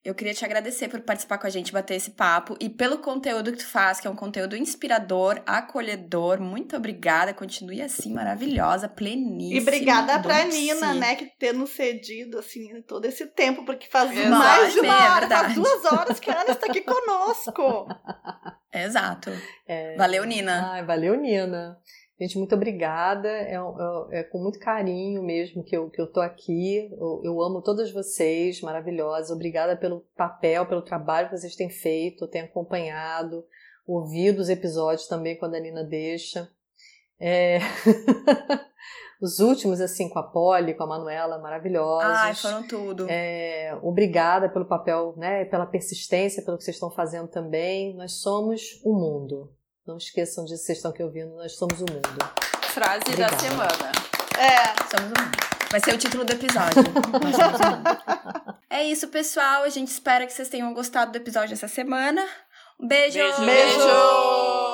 Eu queria te agradecer por participar com a gente, bater esse papo e pelo conteúdo que tu faz, que é um conteúdo inspirador, acolhedor. Muito obrigada, continue assim, maravilhosa, pleníssima. E obrigada pra Nina, né, que ter nos cedido, assim, todo esse tempo, porque faz mais de uma é hora, faz duas horas que a Ana está aqui conosco. Exato. É... Valeu, Nina. Ai, valeu, Nina. Gente, muito obrigada. É, é, é, com muito carinho mesmo que eu, que eu tô aqui. Eu, eu, amo todas vocês, maravilhosas. Obrigada pelo papel, pelo trabalho que vocês têm feito, têm acompanhado, ouvido os episódios também quando a Nina deixa. É... os últimos, assim, com a Polly, com a Manuela, maravilhosos. Ai, foram tudo. É... Obrigada pelo papel, né, pela persistência, pelo que vocês estão fazendo também. Nós somos o mundo. Não esqueçam disso, vocês estão aqui ouvindo, nós somos o mundo. Frase Obrigada. da semana. É, somos o mundo. Vai ser o título do episódio. é isso, pessoal. A gente espera que vocês tenham gostado do episódio dessa semana. Um beijo! Beijo! beijo.